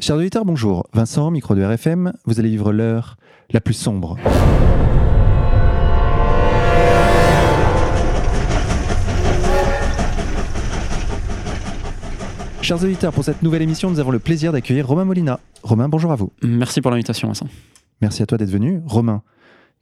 Chers auditeurs, bonjour. Vincent, micro de RFM, vous allez vivre l'heure la plus sombre. Chers auditeurs, pour cette nouvelle émission, nous avons le plaisir d'accueillir Romain Molina. Romain, bonjour à vous. Merci pour l'invitation, Vincent. Merci à toi d'être venu. Romain,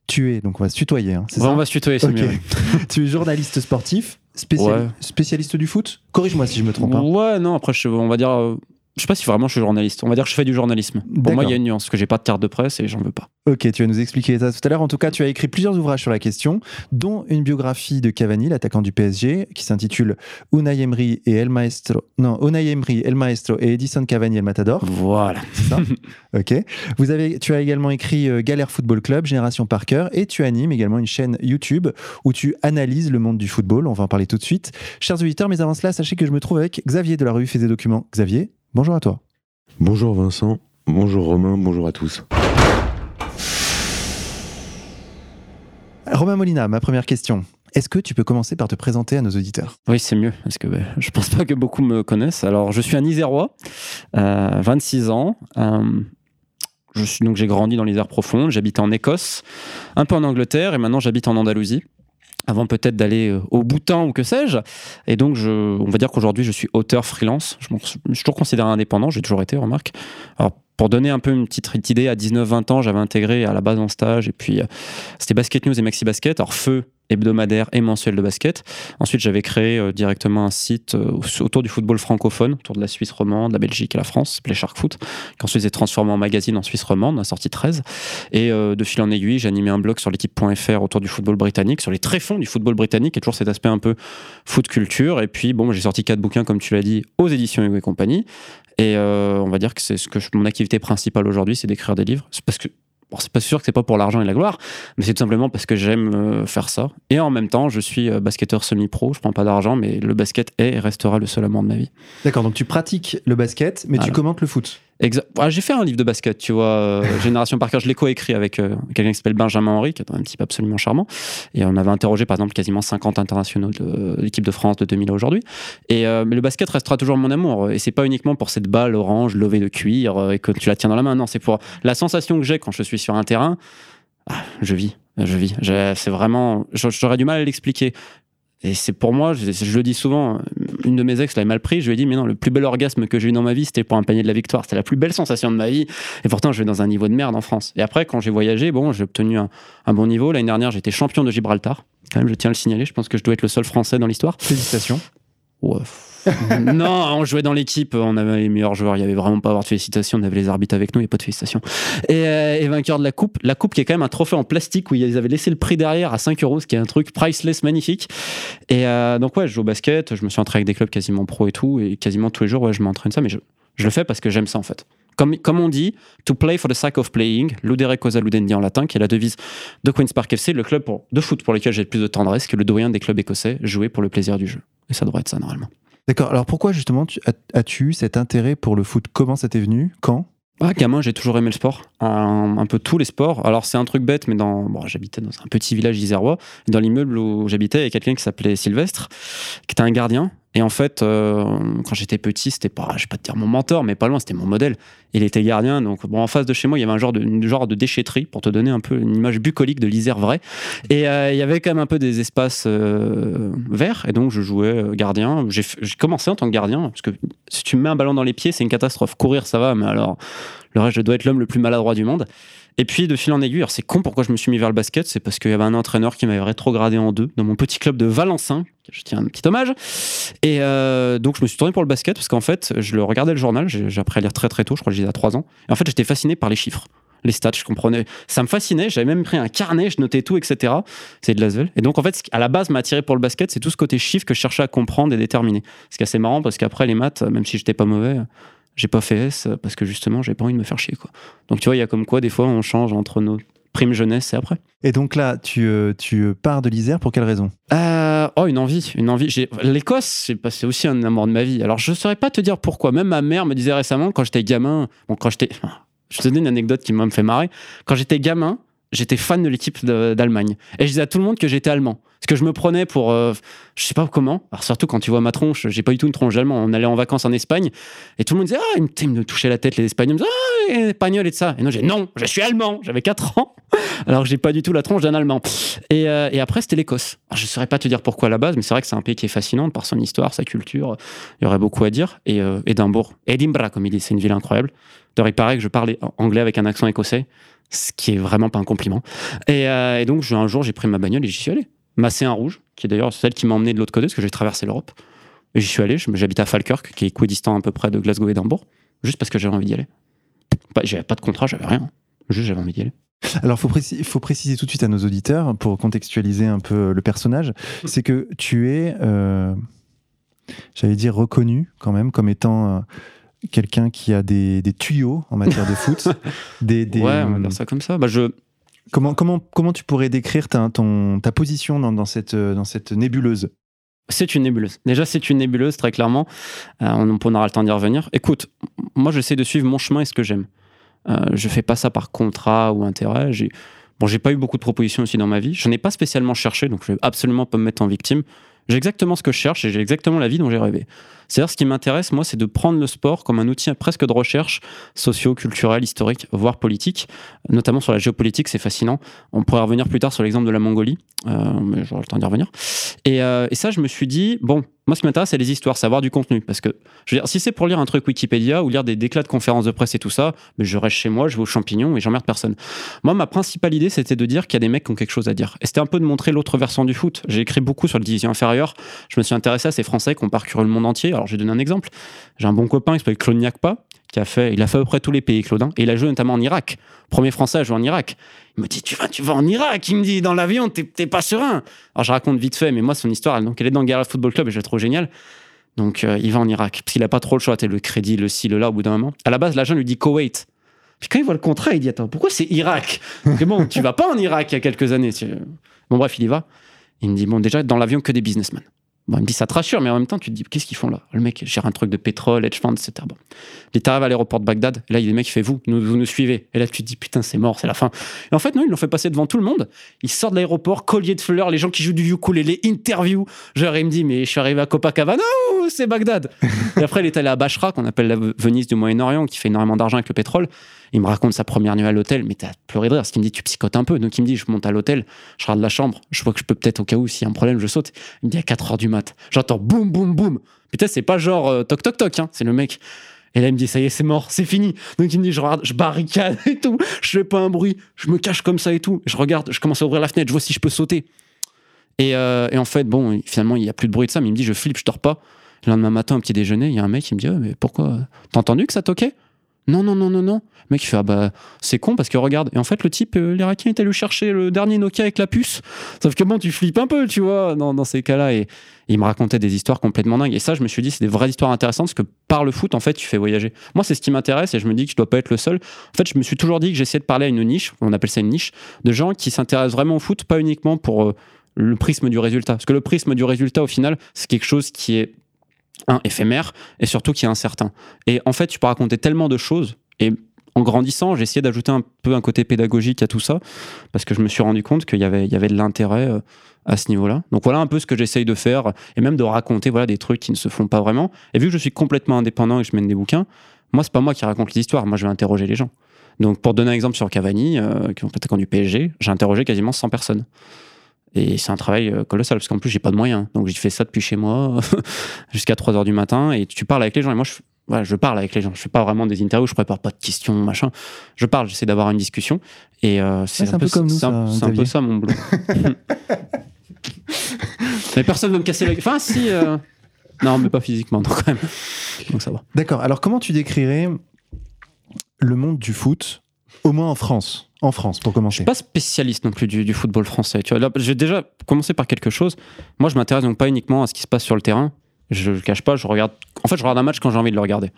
tu es, donc on va se tutoyer, hein, c'est Ouais, ça on va se tutoyer, c'est mieux. Tu es journaliste sportif, Ouais. spécialiste du foot Corrige-moi si je me trompe. hein. Ouais, non, après, je, on va dire. Je sais pas si vraiment je suis journaliste. On va dire que je fais du journalisme. Pour moi, il y a une nuance, parce que j'ai pas de carte de presse et j'en veux pas. Ok, tu vas nous expliquer ça tout à l'heure. En tout cas, tu as écrit plusieurs ouvrages sur la question, dont une biographie de Cavani, l'attaquant du PSG, qui s'intitule Unai Emery et El Maestro. Non, Unai Emery, El Maestro et Edison Cavani, El Matador. Voilà. C'est ça Ok. Vous avez, tu as également écrit euh, Galère Football Club, Génération par cœur, et tu animes également une chaîne YouTube où tu analyses le monde du football. On va en parler tout de suite. Chers auditeurs, mais avant cela, sachez que je me trouve avec Xavier de la revue Fait des documents. Xavier, bonjour à toi. Bonjour Vincent, bonjour Romain, bonjour à tous. Romain Molina, ma première question. Est-ce que tu peux commencer par te présenter à nos auditeurs? Oui, c'est mieux, parce que ben, je pense pas que beaucoup me connaissent. Alors, je suis un Isérois, euh, 26 ans. euh, je suis, donc, j'ai grandi dans l'Isère profonde. J'habitais en Écosse, un peu en Angleterre, et maintenant j'habite en Andalousie. Avant peut-être d'aller euh, au Bhoutan ou que sais-je. Et donc, je, on va dire qu'aujourd'hui, je suis auteur freelance. Je suis toujours considéré indépendant, j'ai toujours été, remarque. Alors, pour donner un peu une petite idée, à 19-20 ans, j'avais intégré à la base en stage, et puis euh, c'était Basket News et Maxi Basket. Alors, feu hebdomadaire et mensuel de basket. Ensuite, j'avais créé euh, directement un site euh, autour du football francophone, autour de la Suisse romande, la Belgique et la France, s'appelait Shark Foot, qui ensuite s'est transformé en magazine en Suisse romande, a sorti 13. Et euh, de fil en aiguille, j'ai animé un blog sur l'équipe.fr autour du football britannique, sur les tréfonds du football britannique, et toujours cet aspect un peu foot culture. Et puis, bon, j'ai sorti quatre bouquins, comme tu l'as dit, aux éditions Hugo et compagnie. Et on va dire que c'est ce que mon activité principale aujourd'hui, c'est d'écrire des livres. Parce que Bon, c'est pas sûr que c'est pas pour l'argent et la gloire, mais c'est tout simplement parce que j'aime euh, faire ça. Et en même temps, je suis euh, basketteur semi-pro, je prends pas d'argent, mais le basket est et restera le seul amour de ma vie. D'accord, donc tu pratiques le basket, mais tu commentes le foot. J'ai fait un livre de basket, tu vois, euh, Génération par cœur. Je l'ai coécrit avec euh, quelqu'un qui s'appelle Benjamin Henry, qui est un type absolument charmant. Et on avait interrogé, par exemple, quasiment 50 internationaux de l'équipe de France de 2000 à aujourd'hui. Et euh, mais le basket restera toujours mon amour. Et c'est pas uniquement pour cette balle orange levée de cuir euh, et que tu la tiens dans la main. Non, c'est pour la sensation que j'ai quand je suis sur un terrain. Ah, je vis, je vis. C'est vraiment. J'aurais du mal à l'expliquer. Et c'est pour moi, je, je le dis souvent, une de mes ex l'avait mal pris, je lui ai dit, mais non, le plus bel orgasme que j'ai eu dans ma vie, c'était pour un panier de la victoire. C'était la plus belle sensation de ma vie. Et pourtant, je vais dans un niveau de merde en France. Et après, quand j'ai voyagé, bon, j'ai obtenu un, un bon niveau. L'année dernière, j'étais champion de Gibraltar. Quand même, je tiens à le signaler. Je pense que je dois être le seul français dans l'histoire. Félicitations. Ouais. non, on jouait dans l'équipe, on avait les meilleurs joueurs, il y avait vraiment pas à avoir de félicitations, on avait les arbitres avec nous, il n'y a pas de félicitations. Et, euh, et vainqueur de la coupe, la coupe qui est quand même un trophée en plastique où ils avaient laissé le prix derrière à 5 euros, ce qui est un truc priceless magnifique. Et euh, donc ouais, je joue au basket, je me suis entraîné avec des clubs quasiment pro et tout, et quasiment tous les jours, ouais, je m'entraîne ça, mais je, le fais parce que j'aime ça en fait. Comme, on dit, to play for the sake of playing, ludere cosa ludendi en latin, qui est la devise de Queen's Park FC, le club de foot pour lequel j'ai le plus de tendresse, que le doyen des clubs écossais, jouer pour le plaisir du jeu. Et ça devrait être ça normalement. D'accord, alors pourquoi justement tu- as- as-tu eu cet intérêt pour le foot? Comment ça t'est venu? Quand? Ah, gamin, j'ai toujours aimé le sport, un, peu tous les sports. Alors c'est un truc bête, mais dans, j'habitais dans un petit village isérois. Dans l'immeuble où j'habitais, il y a quelqu'un qui s'appelait Sylvestre, qui était un gardien. Et en fait, euh, quand j'étais petit, c'était pas, je vais pas te dire mon mentor, mais pas loin, c'était mon modèle. Il était gardien, donc bon, en face de chez moi, il y avait un genre de, une genre de déchetterie pour te donner un peu une image bucolique de l'Isère vrai. Et euh, il y avait quand même un peu des espaces euh, verts, et donc je jouais euh, gardien. J'ai commencé en tant que gardien, parce que si tu me mets un ballon dans les pieds, c'est une catastrophe. Courir, ça va, mais alors le reste, je dois être l'homme le plus maladroit du monde. Et puis, de fil en aiguille, alors c'est con pourquoi je me suis mis vers le basket, c'est parce qu'il y avait un entraîneur qui m'avait rétrogradé en deux dans mon petit club de Valencin, je tiens un petit hommage. Et euh, donc, je me suis tourné pour le basket parce qu'en fait, je le regardais le journal, j'ai appris à lire très très tôt, je crois que je lisais à 3 ans. Et en fait, j'étais fasciné par les chiffres. Les stats, je comprenais. Ça me fascinait. J'avais même pris un carnet, je notais tout, etc. C'est de l'Asvel. Et donc, en fait, ce qui, à la base, m'a attiré pour le basket, c'est tout ce côté chiffre que je cherchais à comprendre et déterminer. Ce qui est assez marrant parce qu'après, les maths, même si j'étais pas mauvais, j'ai pas fait S parce que justement, j'ai pas envie de me faire chier, quoi. Donc, tu vois, il y a comme quoi, des fois, on change entre nos primes jeunesse et après. Et donc là, tu, euh, tu euh, pars de l'Isère pour quelle raison? Euh, oh, une envie, une envie. L'Écosse, c'est aussi un amour de ma vie. Alors, je saurais pas te dire pourquoi. Même ma mère me disait récemment, quand j'étais gamin, bon, quand j'étais, je te donne une anecdote qui me fait marrer. Quand j'étais gamin, j'étais fan de l'équipe d'Allemagne. Et je disais à tout le monde que j'étais allemand. Parce que je me prenais pour, euh, je sais pas comment. Alors surtout quand tu vois ma tronche, j'ai pas du tout une tronche d'allemand. On allait en vacances en Espagne et tout le monde disait ah, ils me, touchaient la tête les Espagnols, me disaient ah, espagnol et de ça. Et non, j'ai non, je suis allemand. J'avais 4 ans, alors j'ai pas du tout la tronche d'un allemand. Et, euh, et après c'était l'Écosse. Je saurais pas te dire pourquoi à la base, mais c'est vrai que c'est un pays qui est fascinant par son histoire, sa culture. Il y aurait beaucoup à dire. Et euh, Édimbourg, Edinburgh comme il dit, c'est une ville incroyable. D'ailleurs, il paraît que je parlais anglais avec un accent écossais, ce qui est vraiment pas un compliment. Et, et donc un jour j'ai pris ma bagnole et j'y suis allé. Macéen Rouge, qui est d'ailleurs celle qui m'a emmené de l'autre côté, parce que j'ai traversé l'Europe. J'y suis allé, j'habite à Falkirk, qui est équidistant à peu près de Glasgow et d'Hambourg, juste parce que j'avais envie d'y aller. J'avais pas de contrat, j'avais rien. Juste j'avais envie d'y aller. Alors, il faut, préciser tout de suite à nos auditeurs, pour contextualiser un peu le personnage, c'est que tu es, euh, j'allais dire, reconnu quand même comme étant euh, quelqu'un qui a des, tuyaux en matière de foot. des, ouais, on va dire ça comme ça. Bah, je, Comment, comment, comment tu pourrais décrire ta, position dans, dans, cette, dans cette nébuleuse? C'est une nébuleuse. Déjà, c'est une nébuleuse, très clairement. Euh, on, aura le temps d'y revenir. Écoute, moi, j'essaie de suivre mon chemin et ce que j'aime. Euh, je fais pas ça par contrat ou intérêt. J'ai, bon, j'ai pas eu beaucoup de propositions aussi dans ma vie. Je n'ai pas spécialement cherché, donc je vais absolument pas me mettre en victime. J'ai exactement ce que je cherche et j'ai exactement la vie dont j'ai rêvé. C'est-à-dire, ce qui m'intéresse, moi, c'est de prendre le sport comme un outil presque de recherche socio-culturelle, historique, voire politique. Notamment sur la géopolitique, c'est fascinant. On pourrait revenir plus tard sur l'exemple de la Mongolie, euh, mais j'aurai le temps d'y revenir. Et, euh, et, ça, je me suis dit, bon, moi, ce qui m'intéresse, c'est les histoires, savoir du contenu. Parce que, je veux dire, si c'est pour lire un truc Wikipédia ou lire des déclats de conférences de presse et tout ça, je reste chez moi, je vais aux champignons et j'emmerde personne. Moi, ma principale idée, c'était de dire qu'il y a des mecs qui ont quelque chose à dire. Et c'était un peu de montrer l'autre versant du foot. J'ai écrit beaucoup sur le division inférieure. Je me suis intéressé à ces Français qui ont parcouru le monde entier. Alors, je vais donner un exemple. J'ai un bon copain qui s'appelle Claude Niakpa, qui a fait, il a fait à peu près tous les pays, Claudin, et il a joué notamment en Irak. Premier Français à jouer en Irak. Il me dit, tu vas, tu vas en Irak? Il me dit, dans l'avion, t'es pas serein. Alors, je raconte vite fait, mais moi, son histoire, elle, donc, elle est dans le Football Club et je la trouve géniale. Donc, euh, il va en Irak. Parce qu'il n'a pas trop le choix. le crédit, le ci, le là, au bout d'un moment. À la base, l'agent lui dit Koweït. Puis quand il voit le contrat, il dit Attends, pourquoi c'est Irak? Mais bon, tu vas pas en Irak il y a quelques années. Bon, bref, il y va. Il me dit Bon, déjà, dans l'avion, que des businessmen. Bon, il me dit ça te rassure, mais en même temps, tu te dis qu'est-ce qu'ils font là? Le mec gère un truc de pétrole, hedge fund, etc. Bon. Il arrive à l'aéroport de Bagdad, là, il y a des mecs qui font vous, nous, vous nous suivez. Et là, tu te dis putain, c'est mort, c'est la fin. Et en fait, non, ils l'ont fait passer devant tout le monde. Il sort de l'aéroport, collier de fleurs, les gens qui jouent du ukulélé, interview. Genre, il me dit mais je suis arrivé à Copacabana, c'est Bagdad. et après, il est allé à Bachra, qu'on appelle la Venise du Moyen-Orient, qui fait énormément d'argent avec le pétrole. Il me raconte sa première nuit à l'hôtel, mais t'as pleuré de rire, parce qu'il me dit tu psychotes un peu. Donc il me dit je monte à l'hôtel, je regarde la chambre, je vois que je peux peut-être au cas où s'il y a un problème, je saute. Il me dit à 4 heures du mat, j'entends boum boum boum. Putain, c'est pas genre euh, toc toc toc, hein, c'est le mec. Et là, il me dit, ça y est, c'est mort, c'est fini. Donc, il me dit, je regarde, je barricade et tout, je fais pas un bruit, je me cache comme ça et tout. Je regarde, je commence à ouvrir la fenêtre, je vois si je peux sauter. Et, euh, en fait, bon, finalement, il y a plus de bruit de ça, mais il me dit, je flippe, je dors pas. Le lendemain matin, au petit déjeuner, il y a un mec qui me dit, mais pourquoi? T'as entendu que ça toquait? Non, non, non, non, non. Le mec, il fait, ah bah, c'est con parce que regarde. Et en fait, le type, euh, l'Irakien est allé chercher le dernier Nokia avec la puce. Sauf que bon, tu flippes un peu, tu vois, dans, ces cas-là. Et, il me racontait des histoires complètement dingues. Et ça, je me suis dit, c'est des vraies histoires intéressantes parce que par le foot, en fait, tu fais voyager. Moi, c'est ce qui m'intéresse et je me dis que je dois pas être le seul. En fait, je me suis toujours dit que j'essayais de parler à une niche, on appelle ça une niche, de gens qui s'intéressent vraiment au foot, pas uniquement pour euh, le prisme du résultat. Parce que le prisme du résultat, au final, c'est quelque chose qui est un éphémère et surtout qui est incertain. Et en fait, tu peux raconter tellement de choses et en grandissant, j'ai essayé d'ajouter un peu un côté pédagogique à tout ça, parce que je me suis rendu compte qu'il y avait, il y avait de l'intérêt euh, à ce niveau-là. Donc voilà un peu ce que j'essaye de faire, et même de raconter voilà, des trucs qui ne se font pas vraiment. Et vu que je suis complètement indépendant et que je mène des bouquins, moi, c'est pas moi qui raconte les histoires, moi je vais interroger les gens. Donc pour donner un exemple sur Cavani, euh, qui est attaquant du PSG, j'ai interrogé quasiment 100 personnes. Et c'est un travail euh, colossal, parce qu'en plus, j'ai pas de moyens. Donc j'ai fait ça depuis chez moi, jusqu'à 3 h du matin, et tu parles avec les gens. Et moi, je, voilà, je parle avec les gens. Je fais pas vraiment des interviews, je prépare pas de questions, machin. Je parle, j'essaie d'avoir une discussion. Et euh, c'est un, peu comme nous. C'est un, peu ça mon boulot. mais personne veut me casser la gueule. Enfin, si. Euh, non, mais pas physiquement, donc quand même. Donc ça va. D'accord. Alors, comment tu décrirais le monde du foot, au moins en France en France, pour commencer. Je suis pas spécialiste non plus du, football français. Tu vois, j'ai déjà commencé par quelque chose. Moi, je m'intéresse donc pas uniquement à ce qui se passe sur le terrain, je le cache pas, je regarde. En fait, je regarde un match quand j'ai envie de le regarder.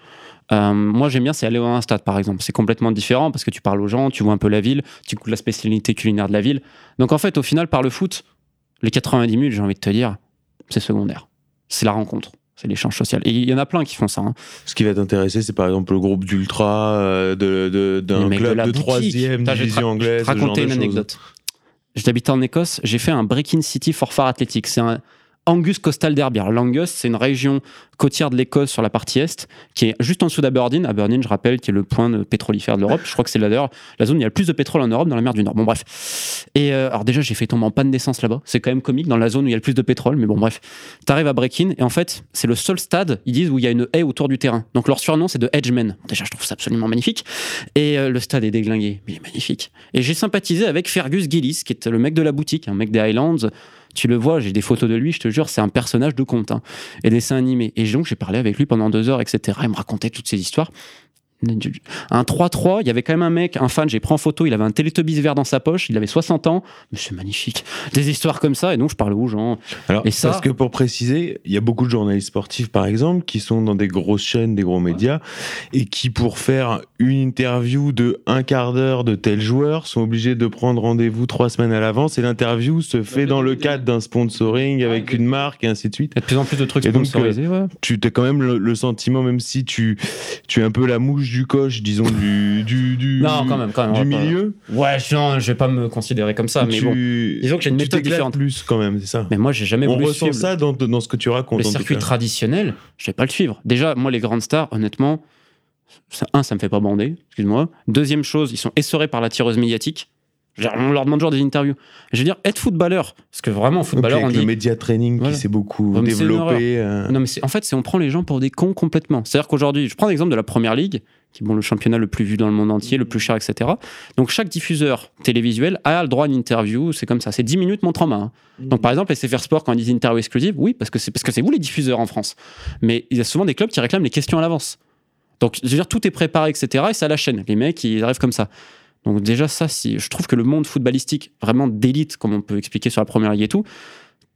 Euh, moi, j'aime bien, c'est aller à stade, par exemple. C'est complètement différent parce que tu parles aux gens, tu vois un peu la ville, tu goûtes la spécialité culinaire de la ville. Donc, en fait, au final, par le foot, les 90 minutes, j'ai envie de te dire, c'est secondaire. C'est la rencontre. C'est l'échange social. Et il y en a plein qui font ça. Hein. Ce qui va t'intéresser, c'est par exemple le groupe d'ultra euh, d'un de, club de, troisième division anglaise. Raconter une anecdote. j'habitais en Écosse, j'ai fait un Break-in City for Far Athletics. C'est un Angus Coastal Derby. L'Angus, c'est une région côtière de l'Écosse sur la partie est, qui est juste en dessous d'Aberdeen. Aberdeen, je rappelle, qui est le point de pétrolifère de l'Europe. Je crois que c'est d'ailleurs la zone où il y a le plus de pétrole en Europe, dans la mer du Nord. Bon, bref. Et euh, alors, déjà, j'ai fait tomber en panne d'essence là-bas. C'est quand même comique, dans la zone où il y a le plus de pétrole. Mais bon, bref. T'arrives à Break-in, et en fait, c'est le seul stade, ils disent, où il y a une haie autour du terrain. Donc, leur surnom, c'est de Edgemen. Déjà, je trouve ça absolument magnifique. Et euh, le stade est déglingué, mais il est magnifique. Et j'ai sympathisé avec Fergus Gillis, qui est le mec de la boutique, un mec des Highlands. Tu le vois, j'ai des photos de lui, je te jure, c'est un personnage de conte hein, et dessin animé. Et donc, j'ai parlé avec lui pendant deux heures, etc. Il me racontait toutes ces histoires. Un 3-3, il y avait quand même un mec, un fan, j'ai pris en photo, il avait un Teletubbies vert dans sa poche, il avait 60 ans, mais c'est magnifique. Des histoires comme ça, et donc je parle aux gens. Alors, Et ça- parce que pour préciser, il y a beaucoup de journalistes sportifs, par exemple, qui sont dans des grosses chaînes, des gros médias, et qui, pour faire une interview de un quart d'heure de tel joueur, sont obligés de prendre rendez-vous trois semaines à l'avance, et l'interview se fait dans le cadre d'un sponsoring avec une marque, et ainsi de suite. Il y a de plus en plus de trucs Et donc, sponsorisés, ouais. Tu as quand même le, le sentiment, même si tu, tu es un peu la mouche du coche, disons, du, du, du, Non, quand même, quand même. du on va pas- milieu, Ouais, je, non, je vais pas me considérer comme ça, mais tu, bon. Disons que j'ai une tu méthode différente. plus quand même, c'est ça. Mais moi, j'ai jamais On voulu ressent suivre ça dans, dans ce que tu racontes. le en tout circuit cas. traditionnel. Je vais pas le suivre. Déjà, moi, les grandes stars, honnêtement, ça- un, ça me fait pas bander, excuse-moi. Deuxième chose, ils sont essorés par la tireuse médiatique. Je veux dire, On leur demande toujours des interviews. Je veux dire, être footballeur, parce que vraiment, footballeur, on avec dit. le média training Voilà. qui s'est beaucoup une développé. euh, Non, mais c'est- en fait, c'est on prend les gens pour des cons complètement. C'est-à-dire qu'aujourd'hui, je prends l'exemple de la première ligue, qui est bon, le championnat le plus vu dans le monde entier, le plus cher, etc. Donc, chaque diffuseur télévisuel a le droit à une interview. C'est comme ça. C'est 10 minutes montre en main. hein. Donc, par exemple, SFR Sport, quand ils disent interview exclusive, oui, parce que c'est parce que c'est vous les diffuseurs en France. Mais il y a souvent des clubs qui réclament les questions à l'avance. Donc, je veux dire, tout est préparé, etc. Et c'est à la chaîne. Les mecs, ils arrivent comme ça. Donc, déjà, ça, si, je trouve que le monde footballistique, vraiment d'élite, comme on peut expliquer sur la première ligue et tout,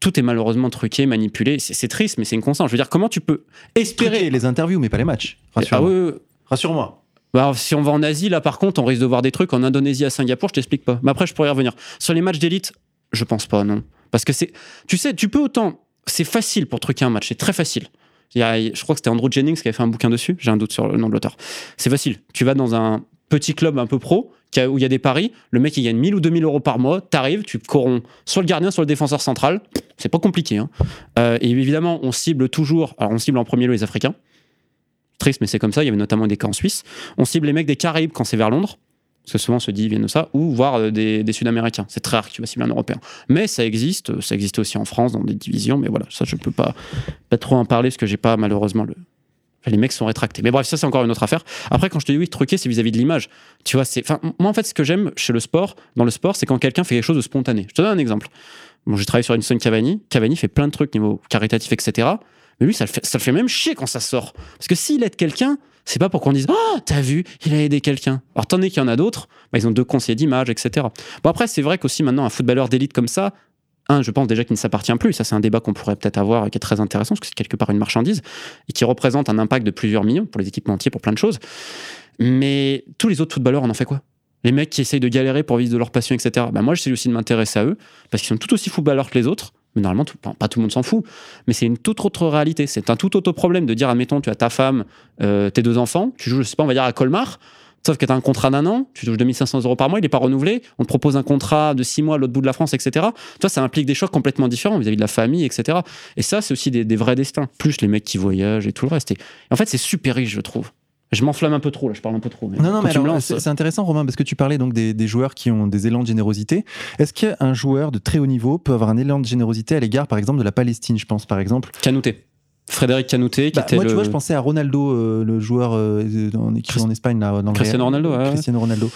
tout est malheureusement truqué, manipulé. C'est triste, mais c'est une constante. Je veux dire, comment tu peux espérer. Les interviews, mais pas les matchs. Ah Rassure-moi. oui, oui. Rassure-moi. Bah, si on va en Asie, là, par contre, on risque de voir des trucs en Indonésie, à Singapour, je t'explique pas. Mais après, je pourrais y revenir. Sur les matchs d'élite, je pense pas, non. Parce que c'est. Tu sais, tu peux autant. C'est facile pour truquer un match, c'est très facile. Il y a, je crois que c'était Andrew Jennings qui avait fait un bouquin dessus. J'ai un doute sur le nom de l'auteur. C'est facile. Tu vas dans un petit club un peu pro où il y a des paris. Le mec, il gagne 1000 ou 2000 euros par mois. T'arrives, tu corromps soit le gardien, soit le défenseur central. C'est pas compliqué. hein. Euh, et évidemment, on cible toujours. Alors, on cible en premier lieu les Africains. Triste, mais c'est comme ça. Il y avait notamment des cas en Suisse. On cible les mecs des Caraïbes quand c'est vers Londres. Parce que souvent, on se dit, ils viennent de ça. Ou voir euh, des, des Sud-Américains. C'est très rare que tu vas cibler un Européen. Mais ça existe. Ça existe aussi en France, dans des divisions. Mais voilà, ça, je peux pas, pas trop en parler parce que j'ai pas, malheureusement, le. Les mecs sont rétractés. Mais bref, ça, c'est encore une autre affaire. Après, quand je te dis oui, truquer, c'est vis-à-vis de l'image. Tu vois, c'est. Moi, en fait, ce que j'aime chez le sport, dans le sport, c'est quand quelqu'un fait quelque chose de spontané. Je te donne un exemple. Bon, j'ai travaillé sur Edinson Cavani. Cavani fait plein de trucs niveau caritatif, etc. Mais lui, ça le fait, ça le fait même chier quand ça sort. Parce que s'il aide quelqu'un, c'est pas pour qu'on dise Ah, t'as vu, il a aidé quelqu'un. Alors, tandis qu'il y en a d'autres, bah, ils ont deux conseillers d'image, etc. Bon, après, c'est vrai qu'aussi maintenant, un footballeur d'élite comme ça, un, je pense déjà qu'il ne s'appartient plus. Ça, c'est un débat qu'on pourrait peut-être avoir et qui est très intéressant parce que c'est quelque part une marchandise et qui représente un impact de plusieurs millions pour les équipementiers, pour plein de choses. Mais tous les autres footballeurs, on en fait quoi? Les mecs qui essayent de galérer pour vivre de leur passion, etc. Ben moi, j'essaie aussi de m'intéresser à eux parce qu'ils sont tout aussi footballeurs que les autres. Mais normalement, pas tout le monde s'en fout. Mais c'est une toute autre réalité. C'est un tout autre problème de dire, admettons, tu as ta femme, euh, tes deux enfants, tu joues, je sais pas, on va dire à Colmar. Sauf que tu as un contrat d'un an, tu touches 2500 euros par mois, il n'est pas renouvelé, on te propose un contrat de six mois à l'autre bout de la France, etc. Toi, ça implique des chocs complètement différents vis-à-vis de la famille, etc. Et ça, c'est aussi des, des vrais destins. Plus les mecs qui voyagent et tout le reste. Et, en fait, c'est super riche, je trouve. Je m'enflamme un peu trop, là, je parle un peu trop. mais Non, non, mais c'est c'est intéressant, Romain, parce que tu parlais donc des, des joueurs qui ont des élans de générosité. Est-ce qu'un joueur de très haut niveau peut avoir un élan de générosité à l'égard, par exemple, de la Palestine, je pense, par exemple? Canouté. Frédéric Canouté, qui Bah, était Moi, le... tu vois, je pensais à Ronaldo, euh, le joueur euh, en, en Espagne, là, dans le Cristiano. Ronaldo, ouais. Cristiano Ronaldo.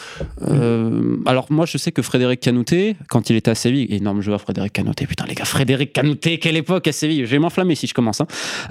Euh, alors moi je sais que Frédéric Canouté, quand il était à Séville, énorme joueur Frédéric Canouté, putain les gars, Frédéric Canouté, quelle époque à Séville, je vais m'enflammer si je commence. hein.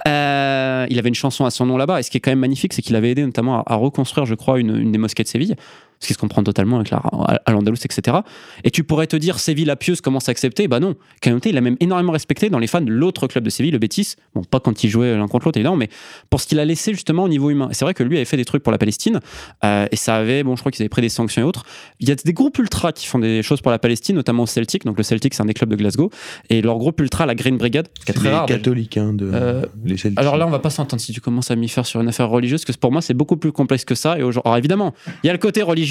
Euh, il avait une chanson à son nom là-bas, et ce qui est quand même magnifique, c'est qu'il avait aidé notamment à, à reconstruire, je crois, une, une des mosquées de Séville, ce qui se comprend totalement avec la à l'Andalous, etc. Et tu pourrais te dire, Séville la pieuse commence à accepter, bah non, Canouté il a même énormément respecté dans les fans de l'autre club de Séville, le Betis, bon pas quand ils jouaient l'un contre l'autre évidemment, mais pour ce qu'il a laissé justement au niveau humain. C'est vrai que lui avait fait des trucs pour la Palestine, euh, et ça avait, bon je crois qu'ils avaient pris des sanctions et autres, il y a des groupes ultra qui font des choses pour la Palestine, notamment au Celtic. Donc le Celtic, c'est un des clubs de Glasgow. Et leur groupe ultra, la Green Brigade, qui est très rare. catholiques, hein, de, Euh, les Celtics. Alors là, on va pas s'entendre si tu commences à m'y faire sur une affaire religieuse, parce que pour moi, c'est beaucoup plus complexe que ça. Et alors évidemment, il y a le côté religieux.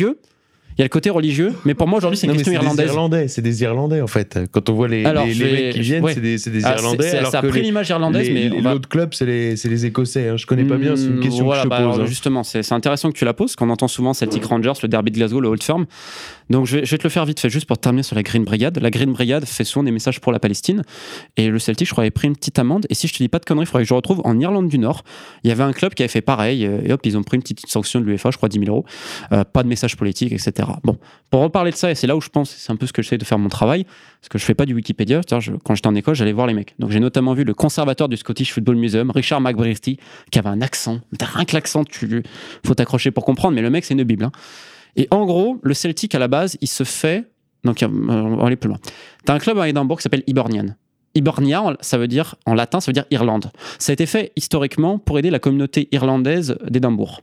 Il y a le côté religieux, mais pour moi aujourd'hui c'est une Non, question c'est des irlandaise. Irlandais, c'est des Irlandais en fait. Quand on voit les, Alors, les, mecs qui viennent, ouais. c'est des, des Ah, Irlandais. alors ça a pris l'image irlandaise, les- mais va- l'autre club, c'est les, Écossais. hein. Je connais pas bien, c'est une Hmm, question voilà, que je bah, pose. alors, hein. Justement, c'est intéressant que tu la poses, qu'on entend souvent Celtic Rangers, le derby de Glasgow, le Old Firm. Donc je vais, te le faire vite fait, juste pour terminer sur la Green Brigade. La Green Brigade fait souvent des messages pour la Palestine. Et le Celtic, je crois, avait pris une petite amende. Et si je te dis pas de conneries, il faudrait que je retrouve en Irlande du Nord. Il y avait un club qui avait fait pareil. euh, Et hop, ils ont pris une petite sanction de l'UEFA, je crois 10 000 euros. Euh, pas de message politique, etc. Bon, pour reparler de ça, et c'est là où je pense, c'est un peu ce que j'essaie de faire mon travail, parce que je fais pas du Wikipédia. Je- quand j'étais en école, j'allais voir les mecs. Donc j'ai notamment vu le conservateur du Scottish Football Museum, Richard McBrearty, qui avait un accent. Rien que l'accent, tu faut t'accrocher pour comprendre, mais le mec, c'est une Bible. hein. Et en gros, le Celtic, à la base, il se fait. Donc, euh, on va aller plus loin. T'as un club à Édimbourg qui s'appelle Hibernian. Hibernia, ça veut dire, en latin, ça veut dire Irlande. Ça a été fait historiquement pour aider la communauté irlandaise d'Édimbourg.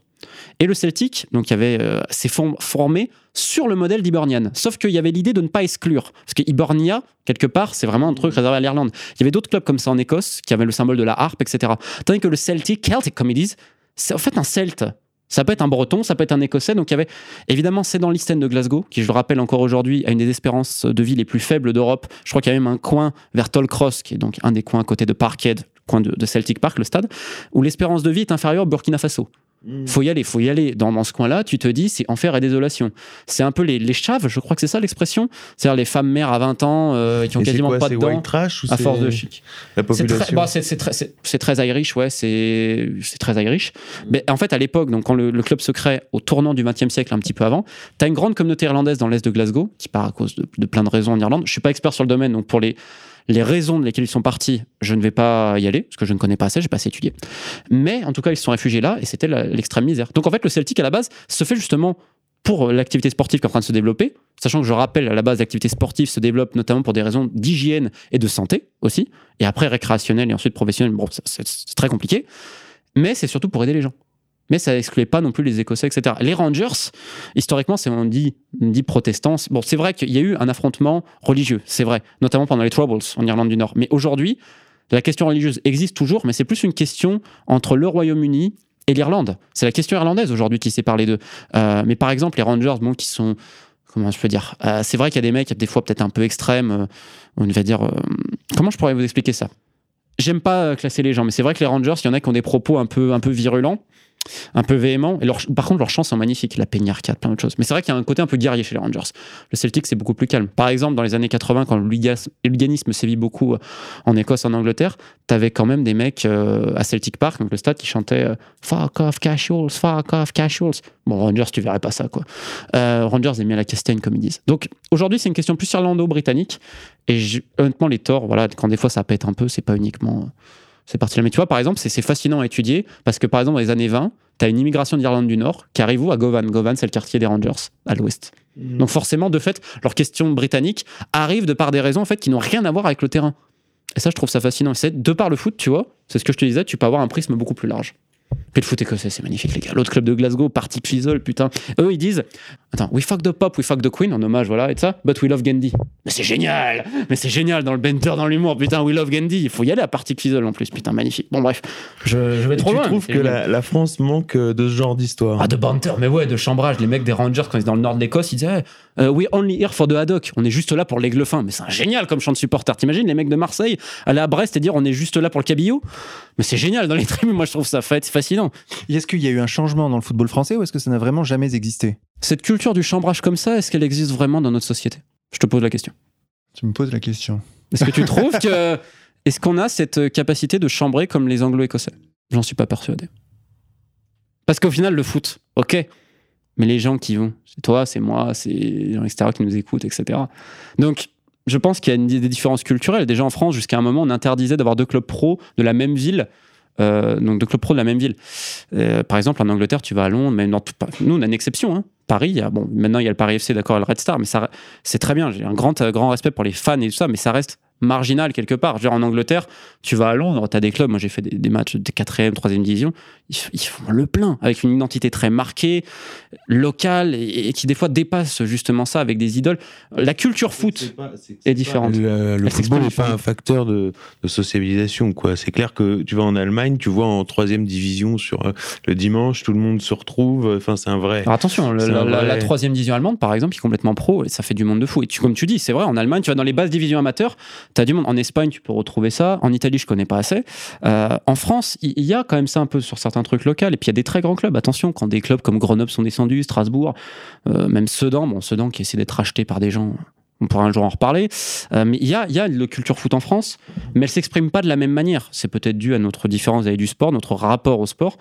Et le Celtic, donc, il y avait, euh, s'est form- formé sur le modèle d'Hibernian. Sauf qu'il y avait l'idée de ne pas exclure. Parce que Hibernia, quelque part, c'est vraiment un truc réservé à l'Irlande. Il y avait d'autres clubs comme ça en Écosse, qui avaient le symbole de la harpe, etc. Tandis que le Celtic, Celtic comme ils disent, c'est en fait un Celte. Ça peut être un breton, ça peut être un écossais. Donc il y avait, évidemment, c'est dans l'East End de Glasgow, qui je le rappelle encore aujourd'hui, a une des espérances de vie les plus faibles d'Europe. Je crois qu'il y a même un coin vers Tollcross, qui est donc un des coins à côté de Parkhead, coin de, de Celtic Park, le stade, où l'espérance de vie est inférieure au Burkina Faso. Faut y aller, faut y aller. Dans, dans ce coin-là, tu te dis, c'est enfer et désolation. C'est un peu les, les chaves, je crois que c'est ça l'expression. C'est-à-dire les femmes mères à 20 ans euh, qui ont Et quasiment quoi, pas de dents trash ou à c'est force de chic. la C'est très, population bah, c'est- très, Irish, ouais, c'est très Irish. Mais en fait, à l'époque, donc quand le, le club se crée au tournant du XXe siècle, un petit peu avant, tu as une grande communauté irlandaise dans l'est de Glasgow, qui part à cause de, de plein de raisons en Irlande. Je suis pas expert sur le domaine, donc pour les les raisons de lesquelles ils sont partis, je ne vais pas y aller, parce que je ne connais pas assez, j'ai pas assez étudié. Mais en tout cas, ils se sont réfugiés là, et c'était l'extrême misère. Donc en fait, le Celtic, à la base, se fait justement pour l'activité sportive qui est en train de se développer, sachant que je rappelle, à la base, l'activité sportive se développe notamment pour des raisons d'hygiène et de santé aussi, et après récréationnelle et ensuite professionnelle, bon, c'est très compliqué, mais c'est surtout pour aider les gens. Mais ça n'excluait pas non plus les Écossais, etc. Les Rangers, historiquement, c'est on dit, dit protestants. Bon, c'est vrai qu'il y a eu un affrontement religieux, c'est vrai, notamment pendant les Troubles en Irlande du Nord. Mais aujourd'hui, la question religieuse existe toujours, mais c'est plus une question entre le Royaume-Uni et l'Irlande. C'est la question irlandaise aujourd'hui qui sépare les deux. Euh, mais par exemple, les Rangers, bon, qui sont comment je peux dire Euh, C'est vrai qu'il y a des mecs, des fois peut-être un peu extrêmes. euh, on va dire. comment je pourrais vous expliquer ça? J'aime pas classer les gens, mais c'est vrai que les Rangers, il y en a qui ont des propos un peu, un peu virulents, un peu véhéments. Et par contre, leurs chants sont magnifiques. La peignarcade, plein d'autres choses. Mais c'est vrai qu'il y a un côté un peu guerrier chez les Rangers. Le Celtic, c'est beaucoup plus calme. Par exemple, dans les années 80, quand le liganisme sévit beaucoup euh, en Écosse, en Angleterre, t'avais quand même des mecs euh, à Celtic Park, donc le stade, qui chantaient euh, Fuck off, casuals, fuck off, casuals. Bon, Rangers, tu verrais pas ça, quoi. Euh, Rangers bien la castagne, comme ils disent. Donc, aujourd'hui, c'est une question plus irlando-britannique. Et honnêtement, les torts, voilà, quand des fois ça pète un peu, c'est pas uniquement ces parties-là. Mais tu vois, par exemple, c'est c'est fascinant à étudier parce que, par exemple, dans les années 20, tu as une immigration d'Irlande du Nord qui arrive où? À Govan. Govan, c'est le quartier des Rangers, à l'ouest. Donc, forcément, de fait, leurs questions britanniques arrivent de par des raisons en fait, qui n'ont rien à voir avec le terrain. Et ça, je trouve ça fascinant. Et C'est de par le foot, tu vois, c'est ce que je te disais, tu peux avoir un prisme beaucoup plus large. Et le foot écossais, c'est magnifique, les gars. L'autre club de Glasgow, Partick Thistle, putain. Eux, ils disent Attends, we fuck the pop, we fuck the queen, en hommage, voilà, et ça, but we love Gandhi. Mais c'est génial Mais c'est génial dans le banter, dans l'humour, putain, we love Gandhi. Il faut y aller à Partick Thistle en plus, putain, magnifique. Bon, bref, je, je vais trop tu loin. trouves Et que je- la, la France manque euh, de ce genre d'histoire? Ah, de banter, mais ouais, de chambrage. Les mecs des Rangers, quand ils étaient dans le nord de l'Écosse, ils disaient euh, We only here for the haddock. On est juste là pour l'aigle fin. Mais c'est génial comme chant de supporter. T'imagines les mecs de Marseille aller à Brest et dire On est juste là pour le cabillaud? Mais c'est génial dans les tribunes. Moi, je trouve ça fa- fascinant. Est-ce qu'il y a eu un changement dans le football français ou est-ce que ça n'a vraiment jamais existé? Cette culture du chambrage comme ça, est-ce qu'elle existe vraiment dans notre société? Je te pose la question. Tu me poses la question. Est-ce que tu trouves que. Est-ce qu'on a cette capacité de chambrer comme les anglo-écossais? J'en suis pas persuadé. Parce qu'au final, le foot, ok. Mais les gens qui vont, c'est toi, c'est moi, c'est les gens qui nous écoutent, etc. Donc, je pense qu'il y a des différences culturelles. Déjà en France, jusqu'à un moment, on interdisait d'avoir deux clubs pro de la même ville. euh, donc deux clubs pro de la même ville. Euh, par exemple, en Angleterre, tu vas à Londres, mais dans tout- nous, on a une exception. hein. Paris, bon, maintenant il y a le Paris FC, d'accord, le Red Star, mais ça, c'est très bien. J'ai un grand, euh, grand respect pour les fans et tout ça, mais ça reste marginal quelque part. Genre en Angleterre, tu vas à Londres, tu as des clubs. Moi, j'ai fait des, des matchs de 4e, 3e division. Ils, font le plein avec une identité très marquée, locale et, et qui des fois dépasse justement ça avec des idoles. La culture foot est différente. Le, le football n'est pas un facteur de, de sociabilisation, quoi. C'est clair que tu vas en Allemagne, tu vois en troisième division sur euh, le dimanche, tout le monde se retrouve. Enfin, c'est un vrai. Alors attention, le- la, un la- vrai- la troisième division allemande, par exemple, qui est complètement pro, et ça fait du monde de fou. Et tu, comme tu dis, c'est vrai, en Allemagne, tu vas dans les basses divisions amateurs, tu as du monde. En Espagne, tu peux retrouver ça. En Italie, je connais pas assez. Euh, en France, il il y, a quand même ça un peu sur certains trucs locaux. Et puis il y a des très grands clubs. Attention, quand des clubs comme Grenoble sont descendus, Strasbourg, euh, même Sedan, bon, Sedan qui essaie d'être acheté par des gens. On pourra un jour en reparler. Euh, mais il y a, y a le culture foot en France, mais elle s'exprime pas de la même manière. C'est peut-être dû à notre différence avec du sport, notre rapport au sport.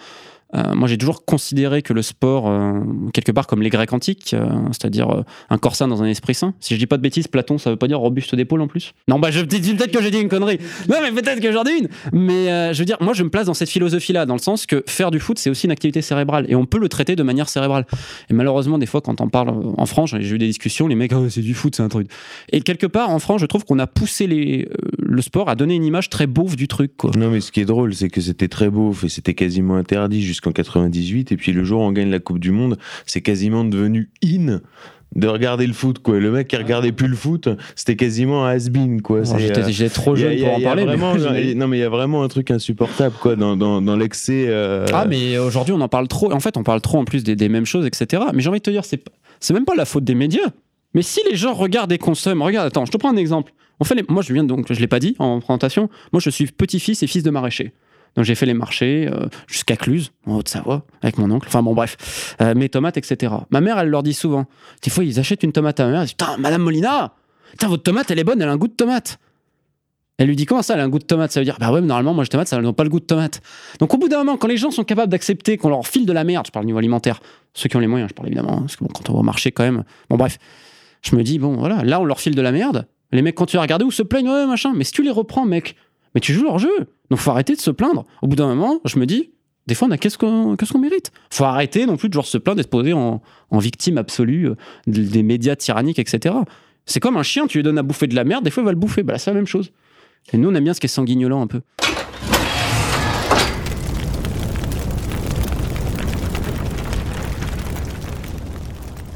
Euh, moi, j'ai toujours considéré que le sport, euh, quelque part comme les Grecs antiques, euh, c'est-à-dire un corps dans un esprit sain. Si je dis pas de bêtises, Platon, ça veut pas dire robuste d'épaule en plus Non, bah je peut-être que j'ai dit une connerie. Non, mais peut-être que j'en ai une. Mais je veux dire, moi, je me place dans cette philosophie-là, dans le sens que faire du foot, c'est aussi une activité cérébrale, et on peut le traiter de manière cérébrale. Et malheureusement, des fois, quand on parle en France, j'ai eu des discussions, les mecs, Ah, c'est du foot, c'est un truc. Et quelque part, en France, je trouve qu'on a poussé le sport à donner une image très beauve du truc. Non, mais ce qui est drôle, c'est que c'était très beau et c'était quasiment interdit jusqu'en 98. Et puis le jour où on gagne la Coupe du Monde, c'est quasiment devenu in de regarder le foot, quoi. Le mec qui regardait plus le foot, c'était quasiment un has-been, quoi. C'est, J'étais euh, trop a- jeune a- pour en parler. mais- non, mais il y a vraiment un truc insupportable, quoi, dans, dans, dans l'excès. euh, Ah, mais aujourd'hui, on en parle trop. En fait, on parle trop en plus des, des mêmes choses, etc. Mais j'ai envie de te dire, c'est c'est même pas la faute des médias. Mais si les gens regardent et consomment, regarde, attends, je te prends un exemple. On fait les- Moi, je viens donc, je l'ai pas dit en présentation. Moi, je suis petit-fils et fils de maraîcher. Donc, j'ai fait les marchés euh, jusqu'à Cluse, en Haute-Savoie, avec mon oncle. Enfin, bon, bref. Euh, mes tomates, etc. Ma mère, elle leur dit souvent. Des fois, ils achètent une tomate à ma mère. Elle dit Putain, Madame Molina, putain, votre tomate, elle est bonne, elle a un goût de tomate. Elle lui dit comment ça, elle a un goût de tomate? Ça veut dire, bah ouais, mais normalement, moi, je tomate, ça n'a pas le goût de tomate. Donc au bout d'un moment, quand les gens sont capables d'accepter qu'on leur file de la merde, je parle au niveau alimentaire, ceux qui ont les moyens, je parle évidemment, hein, parce que quand on va au marché quand même, bon bref, je me dis, bon voilà, là on leur file de la merde, les mecs continuent à regarder ou se plaignent, ouais machin, mais si tu les reprends mec, mais tu joues leur jeu, donc faut arrêter de se plaindre. Au bout d'un moment, je me dis, des fois on a qu'est-ce qu'on qu'est-ce qu'on mérite? Faut arrêter non plus de genre se plaindre d'être posé en, en victime absolue euh, des médias tyranniques, etc. C'est comme un chien, tu lui donnes à bouffer de la merde, des fois il va le bouffer, bah là c'est la même chose. Et nous on aime bien ce qui est sanguignolant un peu.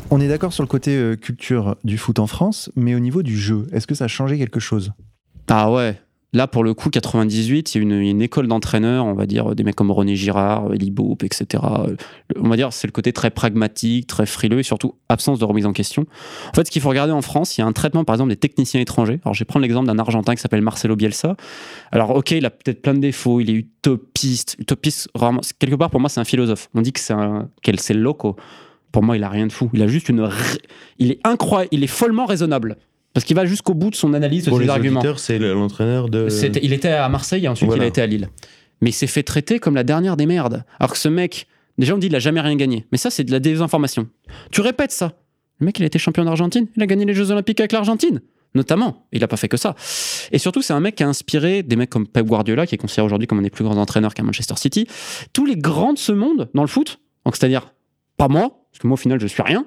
On est d'accord sur le côté euh, culture du foot en France, mais au niveau du jeu, est-ce que ça a changé quelque chose? Ah ouais. Là, pour le coup, 98, il y a une, école d'entraîneurs, on va dire, des mecs comme René Girard, Eli Boop, etc. Euh, On va dire, c'est le côté très pragmatique, très frileux et surtout absence de remise en question. En fait, ce qu'il faut regarder en France, il y a un traitement, par exemple, des techniciens étrangers. Alors, je vais prendre l'exemple d'un Argentin qui s'appelle Marcelo Bielsa. Alors, ok, il a peut-être plein de défauts, il est utopiste. Utopiste, quelque part, pour moi, c'est un philosophe. On dit que c'est un, quel c'est loco. Pour moi, il a rien de fou. Il a juste une, il est incroyable, il est follement raisonnable. Parce qu'il va jusqu'au bout de son analyse de Pour ses les arguments. auditeurs, c'est le- l'entraîneur de. C'était- il était à Marseille et ensuite Voilà. il a été à Lille. Mais il s'est fait traiter comme la dernière des merdes. Alors que ce mec, déjà on dit il a jamais rien gagné. Mais ça c'est de la désinformation. Tu répètes ça. Le mec il a été champion d'Argentine, il a gagné les Jeux Olympiques avec l'Argentine. Notamment, il n'a pas fait que ça. Et surtout, c'est un mec qui a inspiré des mecs comme Pep Guardiola, qui est considéré aujourd'hui comme un des plus grands entraîneurs qu'à Manchester City. Tous les grands de ce monde dans le foot, donc c'est-à-dire pas moi, parce que moi au final je suis rien,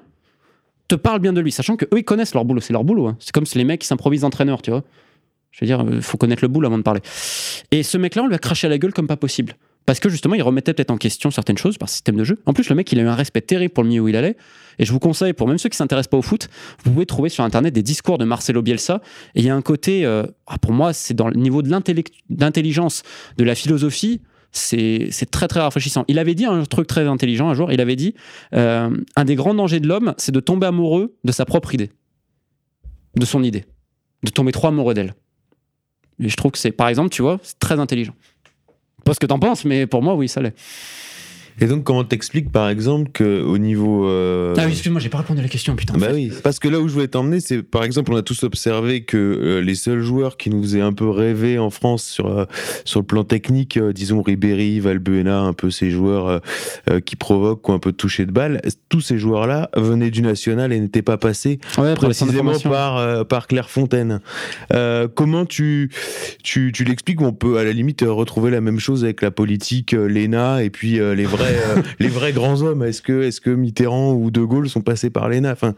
te bien de lui, sachant que eux ils connaissent leur boulot, c'est leur boulot. hein. C'est comme si les mecs qui s'improvisent entraîneurs, tu vois. Je veux dire, il faut connaître le boulot avant de parler. Et ce mec-là, on lui a craché à la gueule comme pas possible. Parce que justement, il remettait peut-être en question certaines choses par système de jeu. En plus, le mec, il a eu un respect terrible pour le milieu où il allait. Et je vous conseille, pour même ceux qui s'intéressent pas au foot, vous pouvez trouver sur Internet des discours de Marcelo Bielsa. Et il y a un côté, euh, ah, pour moi, c'est dans le niveau de d'intelligence, de la philosophie, c'est très très rafraîchissant. Il avait dit un truc très intelligent un jour. Il avait dit euh, un des grands dangers de l'homme, c'est de tomber amoureux de sa propre idée, de son idée, de tomber trop amoureux d'elle. Et je trouve que c'est, par exemple, tu vois, c'est très intelligent. Pas ce que t'en penses, mais pour moi, oui, ça l'est. Et donc, comment t'expliques, par exemple, qu'au niveau. euh, Ah oui, excuse-moi, j'ai pas répondu à la question, putain. Bah oui, parce que là où je voulais t'emmener, c'est par exemple, on a tous observé que euh, les seuls joueurs qui nous faisaient un peu rêver en France sur, euh, sur le plan technique, disons Ribéry, Valbuena, un peu ces joueurs qui provoquent ou un peu de toucher de balle, tous ces joueurs-là venaient du national et n'étaient pas passés Ouais, précisément par, par Clairefontaine. Comment tu, tu, tu l'expliques on peut à la limite retrouver la même chose avec la politique, l'ENA et puis les vrais vrais, euh, les vrais grands hommes. Est-ce que, est-ce que Mitterrand ou De Gaulle sont passés par l'ENA? Enfin,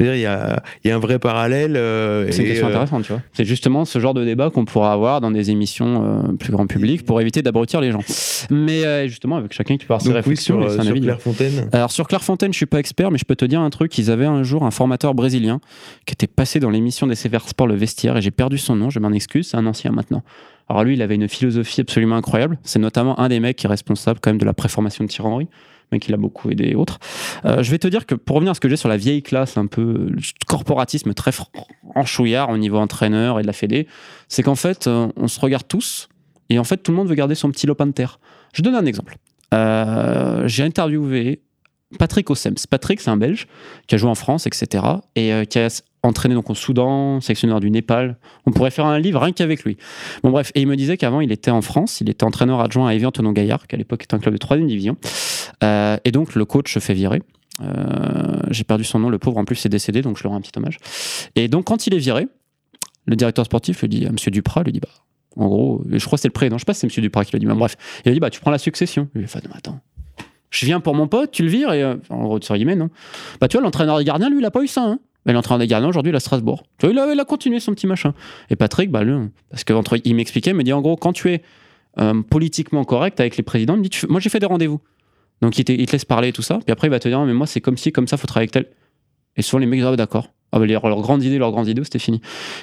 il y a, il y a un vrai parallèle. euh, C'est une question euh, intéressante, tu vois. C'est justement ce genre de débat qu'on pourra avoir dans des émissions plus grand public pour éviter d'abrutir les gens. Mais justement, avec chacun qui peut avoir ses oui, réflexions sur, sur. Clairefontaine. Alors sur Clairefontaine, je suis pas expert, mais je peux te dire un truc. Ils avaient un jour un formateur brésilien qui était passé dans l'émission des Sévères Sport Le Vestiaire et j'ai perdu son nom. Je m'en excuse. C'est un ancien maintenant. Alors lui, il avait une philosophie absolument incroyable. C'est notamment un des mecs qui est responsable quand même de la préformation de Thierry Henry, mais qui l'a beaucoup aidé et autres. Euh, je vais te dire que pour revenir à ce que j'ai sur la vieille classe, un peu euh, corporatisme très franchouillard au niveau entraîneur et de la fédé, c'est qu'en fait, euh, on se regarde tous et en fait, tout le monde veut garder son petit lopin de terre. Je donne un exemple. J'ai interviewé Patrick Ossems. Patrick, c'est un Belge qui a joué en France, etc. et qui a entraîné donc au Soudan, sélectionneur du Népal. On pourrait faire un livre rien qu'avec lui. Bon bref, et il me disait qu'avant il était en France, il était entraîneur adjoint à Evian Tonon Gaillard, qui à l'époque était un club de 3 division. Euh, et donc le coach se fait virer. Euh, J'ai perdu son nom, le pauvre en plus est décédé, donc je lui rends un petit hommage. Et donc quand il est viré, le directeur sportif lui dit à Monsieur Duprat, lui dit bah en gros, je crois que c'est le président, je sais pas si c'est Monsieur Duprat qui l'a dit, mais bref, il a dit bah tu prends la succession. Il lui fait non attends. Je viens pour mon pote, tu le vires et euh, en gros guillemets non. Bah tu vois l'entraîneur des gardiens lui il a pas eu ça. Hein. Mais l'entraîneur des gardiens aujourd'hui a Strasbourg. Tu vois il a, continué son petit machin. Et Patrick bah lui parce que entre il m'expliquait, il me dit en gros quand tu es euh, politiquement correct avec les présidents, il me dit moi j'ai fait des rendez-vous. Donc il te, laisse parler et tout ça. Puis après il va te dire mais moi c'est comme si comme ça faut travailler avec tel. Et souvent les mecs disent ah, d'accord. Ah leurs leurs grandes idées, leurs grandes idées, c'était fini.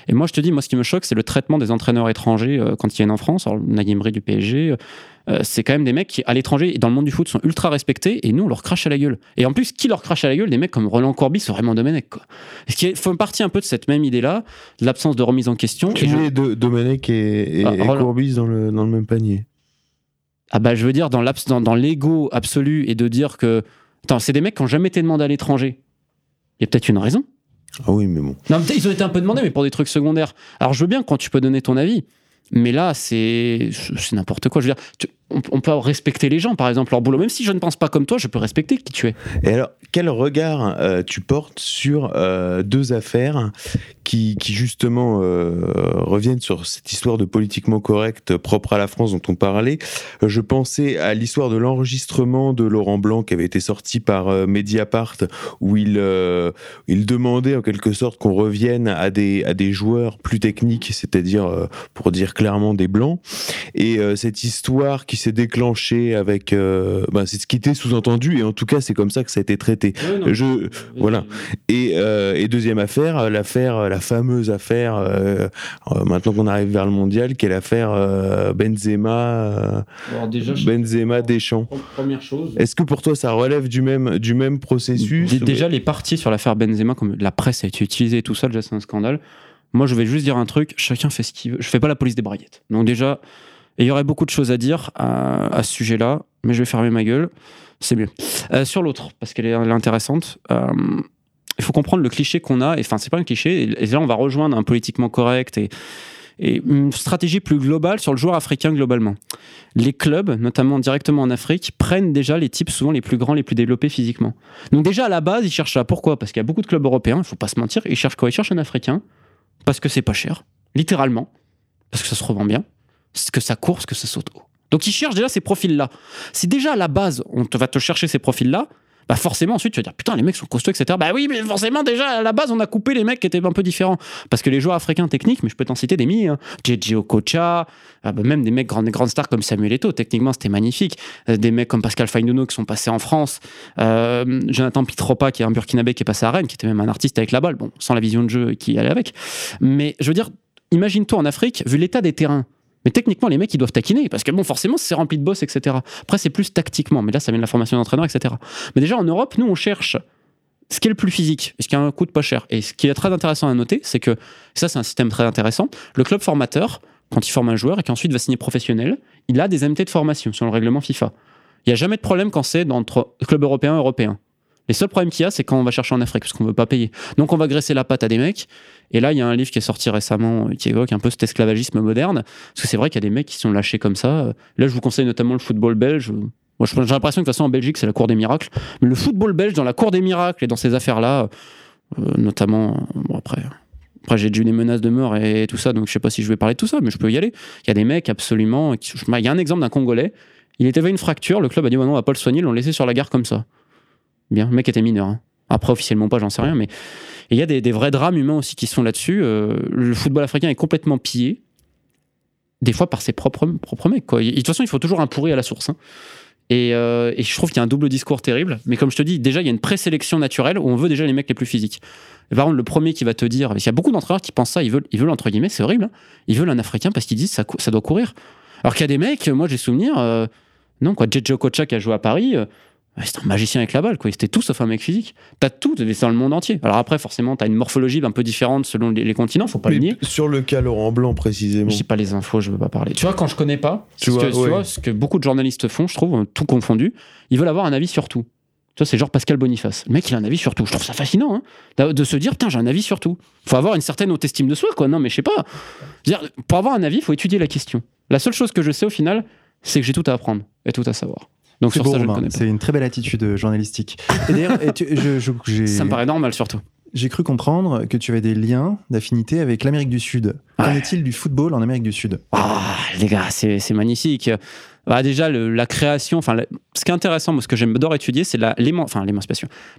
Et moi, je te dis, moi, ce qui me choque, c'est le traitement des entraîneurs étrangers euh, quand ils viennent en France. Alors, Naïm du PSG, euh, c'est quand même des mecs qui, à l'étranger et dans le monde du foot, sont ultra respectés et nous, on leur crache à la gueule. Et en plus, qui leur crache à la gueule? Des mecs comme Roland Courbis ou Raymond Domenech, quoi. Ce qui fait partie un peu de cette même idée-là, de l'absence de remise en question. Tu Et je- mets Do- Domenech et, et, Ah, et Roland. Courbis dans le, dans le même panier. Ah bah, je veux dire, dans l'abs- dans, dans l'ego absolu et de dire que. Attends, c'est des mecs qui n'ont jamais été demandés à l'étranger. Il y a peut-être une raison. Ah oui, mais bon. Non, ils ont été un peu demandés, mais pour des trucs secondaires. Alors, je veux bien quand tu peux donner ton avis. Mais là, c'est c'est n'importe quoi. Je veux dire, on, peut respecter les gens, par exemple, leur boulot. Même si je ne pense pas comme toi, je peux respecter qui tu es. Et alors, quel regard euh, tu portes sur euh, deux affaires qui, justement euh, reviennent sur cette histoire de politiquement correct propre à la France dont on parlait? Je pensais à l'histoire de l'enregistrement de Laurent Blanc qui avait été sorti par Mediapart où il, il demandait en quelque sorte qu'on revienne à des, à des joueurs plus techniques, c'est-à-dire, pour dire clairement, des blancs. Et cette histoire qui s'est déclenchée avec... euh, bah, c'est ce qui était sous-entendu et en tout cas c'est comme ça que ça a été traité. Je, voilà. Et, euh, et deuxième affaire, euh, l'affaire, la fameuse affaire, euh, euh, maintenant qu'on arrive vers le mondial, qui est l'affaire euh, Benzema, euh, déjà, Benzema Deschamps. première chose. Est-ce que pour toi ça relève du même, du même processus? Dé- Déjà, les parties sur l'affaire Benzema, comme la presse a été utilisée et tout ça, déjà, c'est un scandale. Moi, je vais juste dire un truc chacun fait ce qu'il veut. Je fais pas la police des braguettes. Donc, déjà, et il y aurait beaucoup de choses à dire à, ce sujet-là, mais je vais fermer ma gueule. C'est mieux. Euh, sur l'autre, parce qu'elle est, intéressante, euh, il faut comprendre le cliché qu'on a. Et enfin, c'est pas un cliché. Et, là, on va rejoindre un politiquement correct et, une stratégie plus globale sur le joueur africain globalement. Les clubs, notamment directement en Afrique, prennent déjà les types souvent les plus grands, les plus développés physiquement. Donc déjà à la base, ils cherchent ça. Pourquoi? Parce qu'il y a beaucoup de clubs européens, il faut pas se mentir, ils cherchent quoi? Ils cherchent un Africain parce que c'est pas cher, littéralement, parce que ça se revend bien, que ça court, parce que ça saute haut. Donc ils cherchent déjà ces profils-là. Si déjà à la base, on te va te chercher ces profils-là, bah forcément ensuite tu vas dire putain les mecs sont costauds etc. Bah oui mais forcément déjà à la base on a coupé les mecs qui étaient un peu différents parce que les joueurs africains techniques, mais je peux t'en citer des milliers, hein. JJ Okocha, ah bah même des mecs grandes grandes stars comme Samuel Eto'o, techniquement c'était magnifique. Euh, des mecs comme Pascal Fainduno qui sont passés en France, euh, Jonathan Pitropa qui est un Burkinabé qui est passé à Rennes, qui était même un artiste avec la balle, bon sans la vision de jeu qui allait avec. Mais je veux dire, imagine-toi en Afrique, vu l'état des terrains. Mais techniquement, les mecs, ils doivent taquiner, parce que bon, forcément, c'est rempli de boss, etc. Après, c'est plus tactiquement, mais là, ça vient de la formation d'entraîneur, etc. Mais déjà, en Europe, nous, on cherche ce qui est le plus physique, ce qui a un coût de pas cher. Et ce qui est très intéressant à noter, c'est que ça, c'est un système très intéressant. Le club formateur, quand il forme un joueur et qu'ensuite va signer professionnel, il a des MT de formation sur le règlement FIFA. Il n'y a jamais de problème quand c'est entre clubs européens et européens. Les seuls problèmes qu'il y a, c'est quand on va chercher en Afrique, parce qu'on ne veut pas payer. Donc on va graisser la patte à des mecs. Et là, il y a un livre qui est sorti récemment euh, qui évoque un peu cet esclavagisme moderne. Parce que c'est vrai qu'il y a des mecs qui sont lâchés comme ça. Là, je vous conseille notamment le football belge. Moi, j'ai l'impression que de toute façon, en Belgique, c'est la cour des miracles. Mais le football belge, dans la cour des miracles et dans ces affaires-là, euh, notamment, euh, bon, après. Après, j'ai déjà eu des menaces de mort et tout ça, donc je sais pas si je vais parler de tout ça, mais je peux y aller. Il y a des mecs absolument. Il y a un exemple d'un Congolais Il était avait une fracture, le club a dit bah non, on va pas le soigner, ils l'ont laissé sur la gare comme ça. Bien, le mec était mineur. hein. Après, officiellement pas, j'en sais rien, mais il y a des, vrais drames humains aussi qui sont là-dessus. Euh, le football africain est complètement pillé, des fois par ses propres, propres mecs. Quoi. De toute façon, il faut toujours un pourri à la source. hein. Et, euh, et je trouve qu'il y a un double discours terrible. Mais comme je te dis, déjà, il y a une présélection naturelle où on veut déjà les mecs les plus physiques. Et par contre, le premier qui va te dire, qu'il y a beaucoup d'entraîneurs qui pensent ça, ils veulent, ils veulent entre guillemets, c'est horrible, hein, ils veulent un Africain parce qu'ils disent ça, ça doit courir. Alors qu'il y a des mecs, moi j'ai souvenir, euh, non quoi, Kocha qui a joué à Paris, euh, c'était un magicien avec la balle, quoi. C'était tout sauf un mec physique. T'as tout, c'est dans le monde entier. Alors après, forcément, t'as une morphologie un peu différente selon les, les continents, faut pas le nier. sur le cas Laurent Blanc précisément? J'ai pas les infos, je veux pas parler. Tu vois, quand je connais pas, Tu ce, vois, que, tu ouais. vois, ce que beaucoup de journalistes font, je trouve, tout confondu, ils veulent avoir un avis sur tout. Tu vois, c'est genre Pascal Boniface. Le mec, il a un avis sur tout. Je trouve ça fascinant, hein, de se dire, putain, j'ai un avis sur tout. Faut avoir une certaine haute estime de soi, quoi. Non, mais je sais pas. Je veux dire, pour avoir un avis, il faut étudier la question. La seule chose que je sais au final, c'est que j'ai tout à apprendre et tout à savoir. Donc C'est sur beau, ça, je ne Romain. connais pas. C'est une très belle attitude euh, journalistique. Et d'ailleurs, je- Ça me paraît normal, surtout. j'ai cru comprendre que tu avais des liens d'affinité avec l'Amérique du Sud. Qu'en Ouais. est-il du football en Amérique du Sud? Ah, les gars, c'est magnifique. Bah, déjà, la création, enfin, ce qui est intéressant, ce que j'adore étudier, c'est la,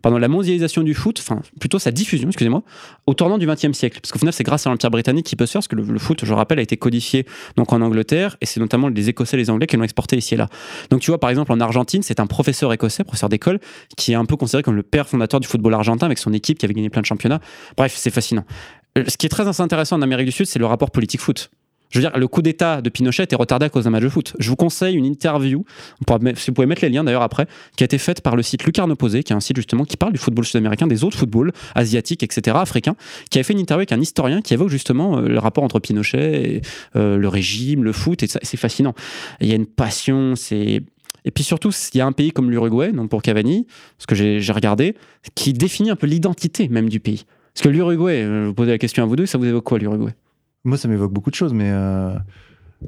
pardon, la mondialisation du foot, enfin, plutôt sa diffusion, excusez-moi, au tournant du XXe siècle. Parce qu'au final, c'est grâce à l'Empire britannique qu'il peut se faire, parce que le, foot, je rappelle, a été codifié donc en Angleterre, et c'est notamment les Écossais et les Anglais qui l'ont exporté ici et là. Donc, tu vois, par exemple, en Argentine, c'est un professeur écossais, professeur d'école, qui est un peu considéré comme le père fondateur du football argentin, avec son équipe qui avait gagné plein de championnats. Bref, c'est fascinant. Euh, Ce qui est très intéressant en Amérique du Sud, c'est le rapport politique-foot. Je veux dire, le coup d'État de Pinochet était retardé à cause d'un match de foot. Je vous conseille une interview, si vous pouvez mettre les liens d'ailleurs après, qui a été faite par le site Lucarne Posé, qui est un site justement qui parle du football sud-américain, des autres footballs asiatiques, etc., africains, qui avait fait une interview avec un historien qui évoque justement euh, le rapport entre Pinochet, et, euh, le régime, le foot, et c'est fascinant. Il y a une passion, c'est. Et puis surtout, il y a un pays comme l'Uruguay, donc pour Cavani, ce que j'ai regardé, qui définit un peu l'identité même du pays. Parce que l'Uruguay, euh, je vous posais la question à vous deux, ça vous évoque quoi l'Uruguay? Moi, ça m'évoque beaucoup de choses, mais. euh,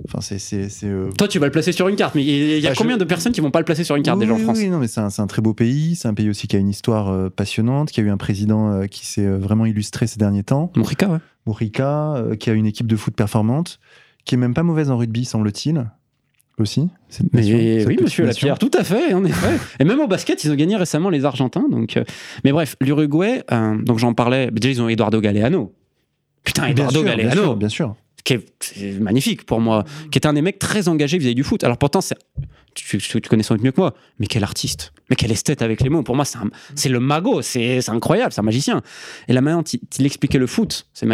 Enfin, c'est. c'est- c'est, euh, Toi, tu vas le placer sur une carte, mais il y a Bah, je- combien de personnes qui vont pas le placer sur une carte oui, déjà en France Oui, non, mais c'est un, très beau pays. C'est un pays aussi qui a une histoire euh, passionnante, qui a eu un président euh, qui s'est vraiment illustré ces derniers temps. Mourica, ouais. Mourica, euh, qui a une équipe de foot performante, qui est même pas mauvaise en rugby, semble-t-il. Aussi. cette Mais nation, oui, monsieur nation. Lapierre, tout à fait, en effet. Et même au basket, ils ont gagné récemment les Argentins. Donc, Mais bref, l'Uruguay, donc j'en parlais, déjà ils ont Eduardo Galeano. Putain, Bien Eduardo bien Galeano, sûr, bien sûr. qui est, c'est magnifique pour moi, qui est un des mecs très engagés vis-à-vis du foot. Alors pourtant, c'est, tu, connais sans doute mieux que moi, mais quel artiste, mais quel esthète avec les mots. Pour moi, c'est, le mago, c'est, incroyable, c'est un magicien. Et la manière dont il, expliquait le foot, c'est,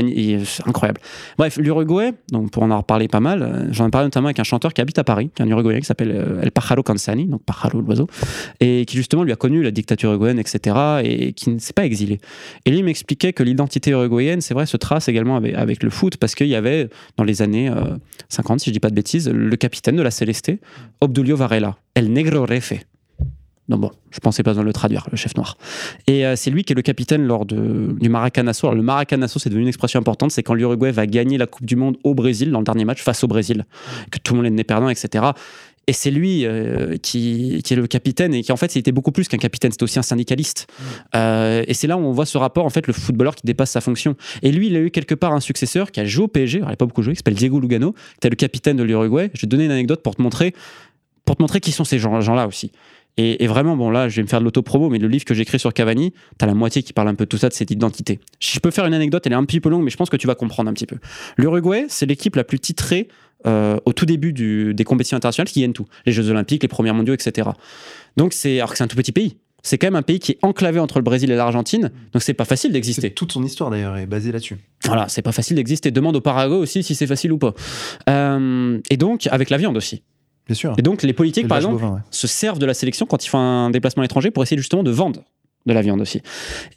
incroyable. Bref, l'Uruguay, donc pour en avoir parlé pas mal, euh, j'en ai parlé notamment avec un chanteur qui habite à Paris, qui est un Uruguayen qui s'appelle euh, El Pájaro Canzani, donc Pájaro l'oiseau, et qui justement lui a connu la dictature uruguayenne, etc., et qui ne s'est pas exilé. Et lui m'expliquait que l'identité uruguayenne, c'est vrai, se trace également avec, le foot, parce qu'il y avait, dans les années euh, 50, si je dis pas de bêtises, le capitaine de la Celeste, Obdulio Varela, El Negro Refe. Non bon, je pensais pas besoin de le traduire, le chef noir. Et euh, c'est lui qui est le capitaine lors du Maracanazo. Alors, le Maracanazo, c'est devenu une expression importante, c'est quand l'Uruguay va gagner la Coupe du Monde au Brésil, dans le dernier match, face au Brésil, que tout le monde est né perdant, etc. Et c'est lui euh, qui, est le capitaine et qui en fait c'était beaucoup plus qu'un capitaine, c'était aussi un syndicaliste. Euh, et c'est là où on voit ce rapport en fait le footballeur qui dépasse sa fonction. Et lui il a eu quelque part un successeur qui a joué au PSG, il n'a pas beaucoup joué, qui s'appelle Diego Lugano, qui était le capitaine de l'Uruguay. Je vais te donner une anecdote pour te montrer, pour te montrer qui sont ces gens- gens-là aussi. Et, et vraiment, bon, là, je vais me faire de l'auto-promo, mais le livre que j'écris sur Cavani, t'as la moitié qui parle un peu de tout ça, de cette identité. Si je peux faire une anecdote, elle est un petit peu longue, mais je pense que tu vas comprendre un petit peu. L'Uruguay, c'est l'équipe la plus titrée euh, au tout début du- des compétitions internationales qui gagnent tout. Les Jeux Olympiques, les premiers mondiaux, etc. Donc, c'est, alors que c'est un tout petit pays. C'est quand même un pays qui est enclavé entre le Brésil et l'Argentine, donc c'est pas facile d'exister. toute son histoire d'ailleurs est basée là-dessus. Voilà, c'est pas facile d'exister. Demande au Paraguay aussi si c'est facile ou pas. Euh, et donc, avec la viande aussi. Bien sûr. Et donc, les politiques, par exemple, bovin, ouais. se servent de la sélection quand ils font un déplacement à l'étranger pour essayer justement de vendre de la viande aussi.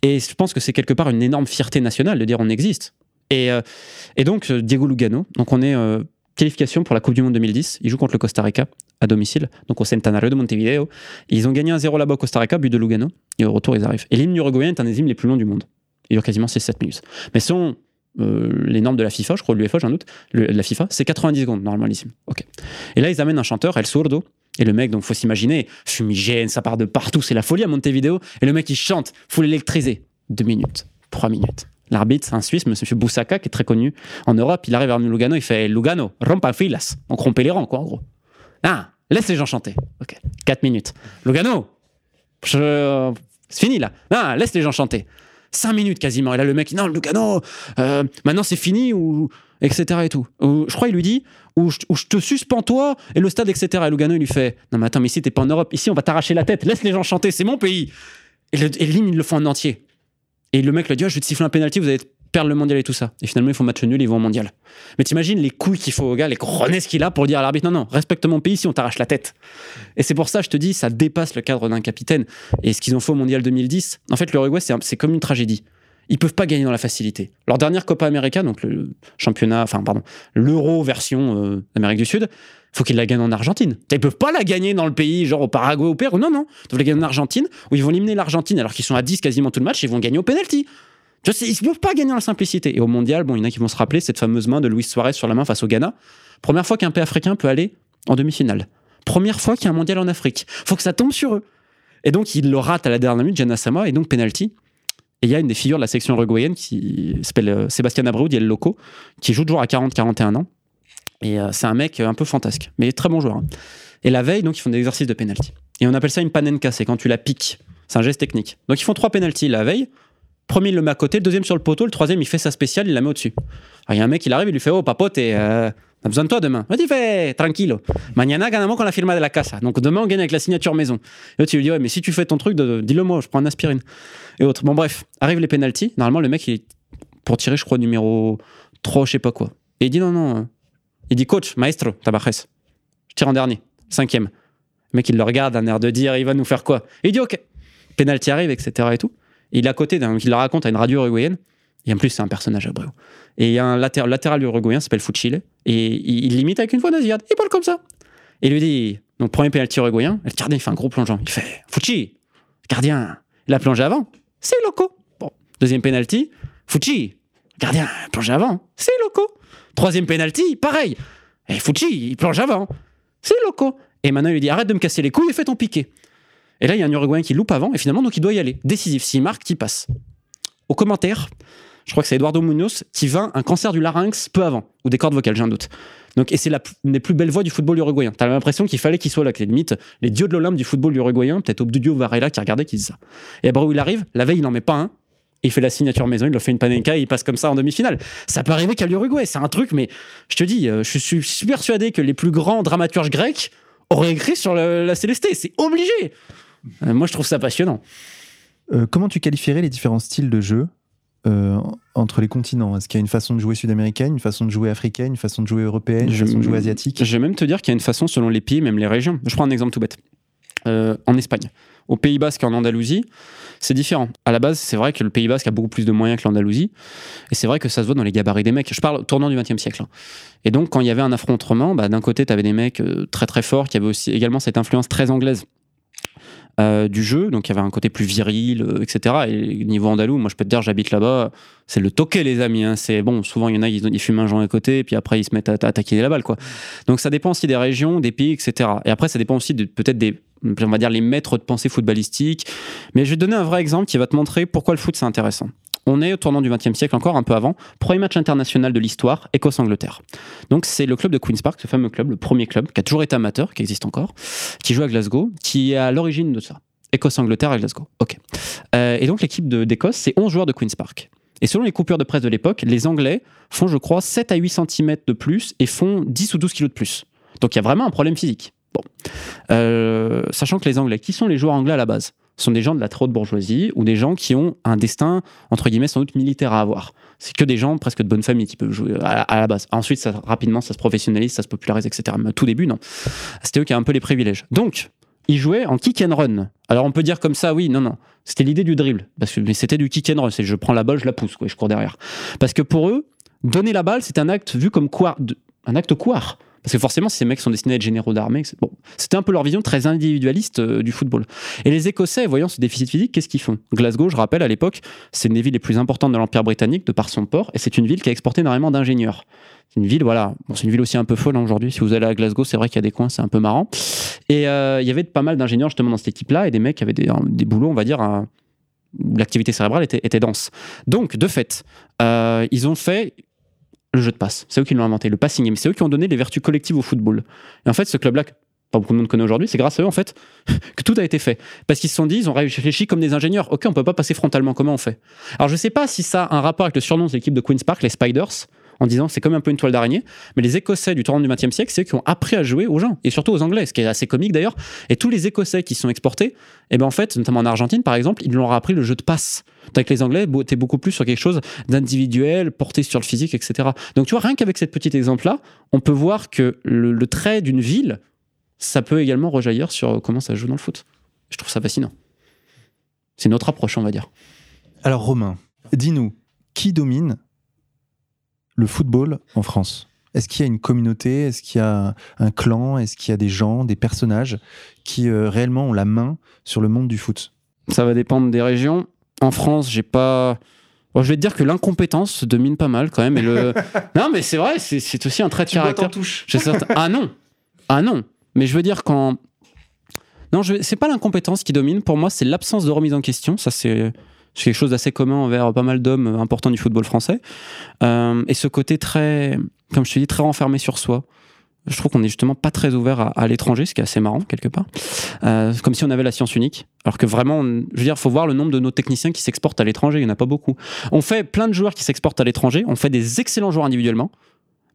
Et je pense que c'est quelque part une énorme fierté nationale de dire on existe. Et, euh, et donc, euh, Diego Lugano, donc on est euh, qualification pour la Coupe du Monde 2010. Il joue contre le Costa Rica à domicile, donc au Centenario de Montevideo. Ils ont gagné 1-0 là-bas au Costa Rica, but de Lugano. Et au retour, ils arrivent. Et l'hymne uruguayen est un des hymnes les plus longs du monde. Il dure quasiment 6-7 minutes. Mais selon euh, les normes de la FIFA, je crois, de l'UEFA, j'ai un doute, le- la FIFA, c'est 90 secondes l'hymne. Ok. Et là, ils amènent un chanteur, El Sordo. Et le mec, donc faut s'imaginer, fumigène, ça part de partout, c'est la folie à Montevideo. Et le mec, il chante, faut l'électriser. Deux minutes, trois minutes. L'arbitre, un Suisse, monsieur Boussaka, qui est très connu en Europe, il arrive vers Lugano, il fait Lugano, rompa filas. Donc rompez les rangs, quoi, en gros. Ah, laisse les gens chanter. Ok, 4 minutes. Lugano, c'est fini là. Non, laisse les gens chanter. 5 minutes quasiment. Et là, le mec, non, Lugano, euh, maintenant c'est fini ou etc. et tout. Ou, je crois il lui dit ou je, ou je te suspends toi et le stade etc. Et Lugano il lui fait non mais attends mais ici t'es pas en Europe, ici on va t'arracher la tête, laisse les gens chanter, c'est mon pays. Et, le, Lim, ils le font en entier. Et le mec lui dit oh, je vais te siffler un penalty, vous allez perdre le mondial et tout ça. Et finalement ils font match nul, ils vont au mondial. Mais t'imagines les couilles qu'il faut au gars, les coronets qu'il a pour dire à l'arbitre non non respecte mon pays si on t'arrache la tête. Et c'est pour ça je te dis ça dépasse le cadre d'un capitaine. Et ce qu'ils ont fait au mondial 2010, en fait l'Uruguay c'est c'est comme une tragédie. Ils peuvent pas gagner dans la facilité. Leur dernière Copa América, donc le championnat, enfin pardon, l'Euro version euh, Amérique du Sud, faut qu'ils la gagnent en Argentine. Ils peuvent pas la gagner dans le pays, genre au Paraguay, au Pérou. Non, non. Ils doivent la gagner en Argentine, où ils vont éliminer l'Argentine alors qu'ils sont à 10 quasiment tout le match, ils vont gagner au penalty. Ils peuvent pas gagner dans la simplicité. Et au mondial, bon, il y en a qui vont se rappeler cette fameuse main de Luis Suarez sur la main face au Ghana. Première fois qu'un pays africain peut aller en demi-finale. Première fois qu'il y a un mondial en Afrique. Faut que ça tombe sur eux. Et donc, ils le ratent à la dernière minute, Gianna Sama, et donc penalty. Et il y a une des figures de la section uruguayenne qui s'appelle euh, Sébastien Abreu, El Loco, qui joue toujours à 40-41 ans. Et euh, c'est un mec euh, un peu fantasque, mais très bon joueur. hein. Et la veille, donc, ils font des exercices de penalty. Et on appelle ça une panenka, c'est quand tu la piques. C'est un geste technique. Donc, ils font trois penalties la veille. Premier, il le met à côté, deuxième sur le poteau, le troisième, il fait sa spéciale, il la met au-dessus. Alors, il y a un mec, il arrive, il lui fait Oh, papote, euh, a besoin de toi demain. Vas-y, fais, tranquilo. Mañana ganamos con la firma de la casa. Donc, demain, on gagne avec la signature maison. Et l'autre, il lui dit Ouais, mais si tu fais ton truc, dis-le moi, je prends un aspirine. Et autres. Bon, bref, arrivent les penalties. Normalement, le mec, il est pour tirer, je crois, numéro 3, je sais pas quoi. Et il dit Non, non. euh, Il dit Coach, maestro, tabajes. Je tire en dernier, cinquième. Le mec, il le regarde, un air de dire Il va nous faire quoi il dit Ok. Penalty arrive, etc. et tout. Il est à côté, il le raconte à une radio uruguayenne. Et en plus, c'est un personnage abreu. Et il y a un latéral, latéral uruguayen, s'appelle Fuchile. Et il, l'imite avec une voix nasillarde. Il parle comme ça. Et il lui dit Donc, premier penalty uruguayen. Le gardien, il fait un gros plongeon. Il fait Fuchi, gardien, il a plongé avant. C'est loco. Bon. Deuxième penalty. Fuchi, gardien, plongé avant. C'est loco. Troisième penalty, pareil. Et Fuchi, il plonge avant. C'est loco. Et maintenant, il lui dit Arrête de me casser les couilles et fais ton piqué. Et là, il y a un Uruguayen qui loupe avant, et finalement, donc il doit y aller. Décisif. S'il marque, il passe. Au commentaire, je crois que c'est Eduardo Munoz qui vint un cancer du larynx peu avant, ou des cordes vocales, j'ai un doute. Donc, et c'est la, une des plus belles voix du football uruguayen. T'as l'impression qu'il fallait qu'il soit là, que les limites, les dieux de l'Olympe du football uruguayen, peut-être Obdudio Varela qui regardait, qui dit ça. Et après, il arrive, la veille, il n'en met pas un. Il fait la signature maison, il leur fait une panenka et il passe comme ça en demi-finale. Ça peut arriver qu'à l'Uruguay, c'est un truc, mais je te dis, euh, je suis persuadé que les plus grands dramaturges grecs auraient écrit sur la Célesté. C'est obligé. Euh, moi, je trouve ça passionnant. Euh, comment tu qualifierais les différents styles de jeu euh, entre les continents? Est-ce qu'il y a une façon de jouer sud-américaine, une façon de jouer africaine, une façon de jouer européenne, une Je- façon de jouer asiatique? Je vais même te dire qu'il y a une façon selon les pays, même les régions. Je prends un exemple tout bête. Euh, en Espagne, au Pays Basque et en Andalousie, c'est différent. À la base, c'est vrai que le Pays Basque a beaucoup plus de moyens que l'Andalousie. Et c'est vrai que ça se voit dans les gabarits des mecs. Je parle au tournant du XXe siècle. hein. Et donc, quand il y avait un affrontement, bah, d'un côté, tu avais des mecs très très forts qui avaient aussi également cette influence très anglaise. Euh, du jeu, donc il y avait un côté plus viril, euh, etc. Et niveau andalou, moi je peux te dire, j'habite là-bas, c'est le toquet les amis. hein. C'est bon, souvent il y en a, ils, fument un joint à côté, puis après ils se mettent à, à la balle, quoi. Donc ça dépend aussi des régions, des pays, etc. Et après, ça dépend aussi de peut-être des, on va dire, les maîtres de pensée footballistique. Mais je vais te donner un vrai exemple qui va te montrer pourquoi le foot c'est intéressant. On est au tournant du XXe siècle, encore un peu avant. Premier match international de l'histoire, Écosse-Angleterre. Donc c'est le club de Queen's Park, ce fameux club, le premier club, qui a toujours été amateur, qui existe encore, qui joue à Glasgow, qui est à l'origine de ça. Écosse-Angleterre à Glasgow. Ok. Euh, et donc l'équipe d'Écosse, c'est 11 joueurs de Queen's Park. Et selon les coupures de presse de l'époque, les Anglais font, je crois, 7 à 8 cm de plus et font 10 ou 12 kg de plus. Donc il y a vraiment un problème physique. Euh, sachant que les Anglais, qui sont les joueurs anglais à la base? Ce sont des gens de la très haute bourgeoisie ou des gens qui ont un destin, entre guillemets, sans doute militaire à avoir. C'est que des gens presque de bonne famille qui peuvent jouer à, la base. Ensuite, ça, rapidement, ça se professionnalise, ça se popularise, etc. Mais au tout début, non. C'était eux qui avaient un peu les privilèges. Donc, ils jouaient en kick and run. Alors, on peut dire comme ça, oui, non, non. C'était l'idée du dribble. Parce que, mais c'était du kick and run. C'est je prends la balle, je la pousse, quoi, je cours derrière. Parce que pour eux, donner la balle, c'est un acte vu comme quoi, un acte couard. Parce que forcément, ces mecs sont destinés à être généraux d'armée, c'était un peu leur vision très individualiste euh, du football. Et les Écossais, voyant ce déficit physique, qu'est-ce qu'ils font? Glasgow, je rappelle, à l'époque, c'est une des villes les plus importantes de l'Empire britannique de par son port, et c'est une ville qui a exporté énormément d'ingénieurs. C'est une ville, voilà, c'est une ville aussi un peu folle hein, aujourd'hui. Si vous allez à Glasgow, c'est vrai qu'il y a des coins, c'est un peu marrant. Et euh, il y avait pas mal d'ingénieurs justement dans cette équipe-là, et des mecs qui avaient des, boulots, on va dire, l'activité cérébrale était, était dense. Donc, de fait, euh, ils ont fait le jeu de passe. C'est eux qui l'ont inventé, le passing game. C'est eux qui ont donné les vertus collectives au football. Et en fait, ce club-là, pas beaucoup de monde connaît aujourd'hui, c'est grâce à eux en fait que tout a été fait. Parce qu'ils se sont dit, ils ont réfléchi comme des ingénieurs. Ok, on peut pas passer frontalement. Comment on fait? Alors je sais pas si ça a un rapport avec le surnom de l'équipe de Queens Park, les Spiders, en disant c'est comme un peu une toile d'araignée. Mais les Écossais du tournant du XXe siècle, c'est eux qui ont appris à jouer aux gens et surtout aux Anglais, ce qui est assez comique d'ailleurs. Et tous les Écossais qui sont exportés, et eh ben en fait, notamment en Argentine par exemple, ils leur ont appris le jeu de passe. Que les Anglais étaient beaucoup plus sur quelque chose d'individuel, porté sur le physique, etc. Donc tu vois, rien qu'avec cet petit exemple-là, on peut voir que le trait d'une ville ça peut également rejaillir sur comment ça joue dans le foot. Je trouve ça fascinant. C'est notre approche, on va dire. Alors Romain, dis-nous, qui domine le football en France Est-ce qu'il y a une communauté? Est-ce qu'il y a un clan? Est-ce qu'il y a des gens, des personnages qui euh, réellement ont la main sur le monde du foot? Ça va dépendre des régions. En France, j'ai pas. je vais te dire que l'incompétence domine pas mal quand même. Et le... non, mais c'est vrai, c'est aussi un trait de caractère. touche. Ah non Ah non mais je veux dire, quand. Non, je... c'est pas l'incompétence qui domine. Pour moi, c'est l'absence de remise en question. Ça, c'est quelque chose d'assez commun envers pas mal d'hommes importants du football français. Euh, et ce côté très, comme je te dis, très renfermé sur soi. Je trouve qu'on est justement pas très ouvert à, l'étranger, ce qui est assez marrant quelque part. Euh, comme si on avait la science unique. Alors que vraiment, je veux dire, faut voir le nombre de nos techniciens qui s'exportent à l'étranger. Il y en a pas beaucoup. On fait plein de joueurs qui s'exportent à l'étranger. On fait des excellents joueurs individuellement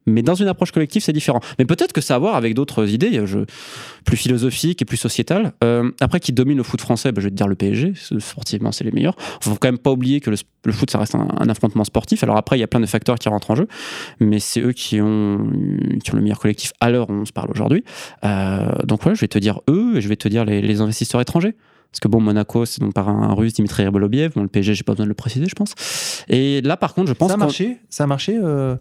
mais dans une approche collective, c'est différent. Mais peut-être que ça a à voir avec d'autres idées je, plus philosophiques et plus sociétales. Euh, après, qui domine le foot français bah, Je vais te dire le PSG. Sportivement, c'est les meilleurs. Il faut quand même pas oublier que le, foot, ça reste un, affrontement sportif. Alors après, il y a plein de facteurs qui rentrent en jeu, mais c'est eux qui ont, qui ont le meilleur collectif à l'heure où on se parle aujourd'hui. Euh, donc ouais, je vais te dire eux et je vais te dire les investisseurs étrangers. Parce que bon, Monaco, c'est donc par un russe, Dimitri Ribolobiev. Bon, le PSG, j'ai pas besoin de le préciser, je pense. Et là, par contre, je pense ça a marché. Ça a marché. Euh,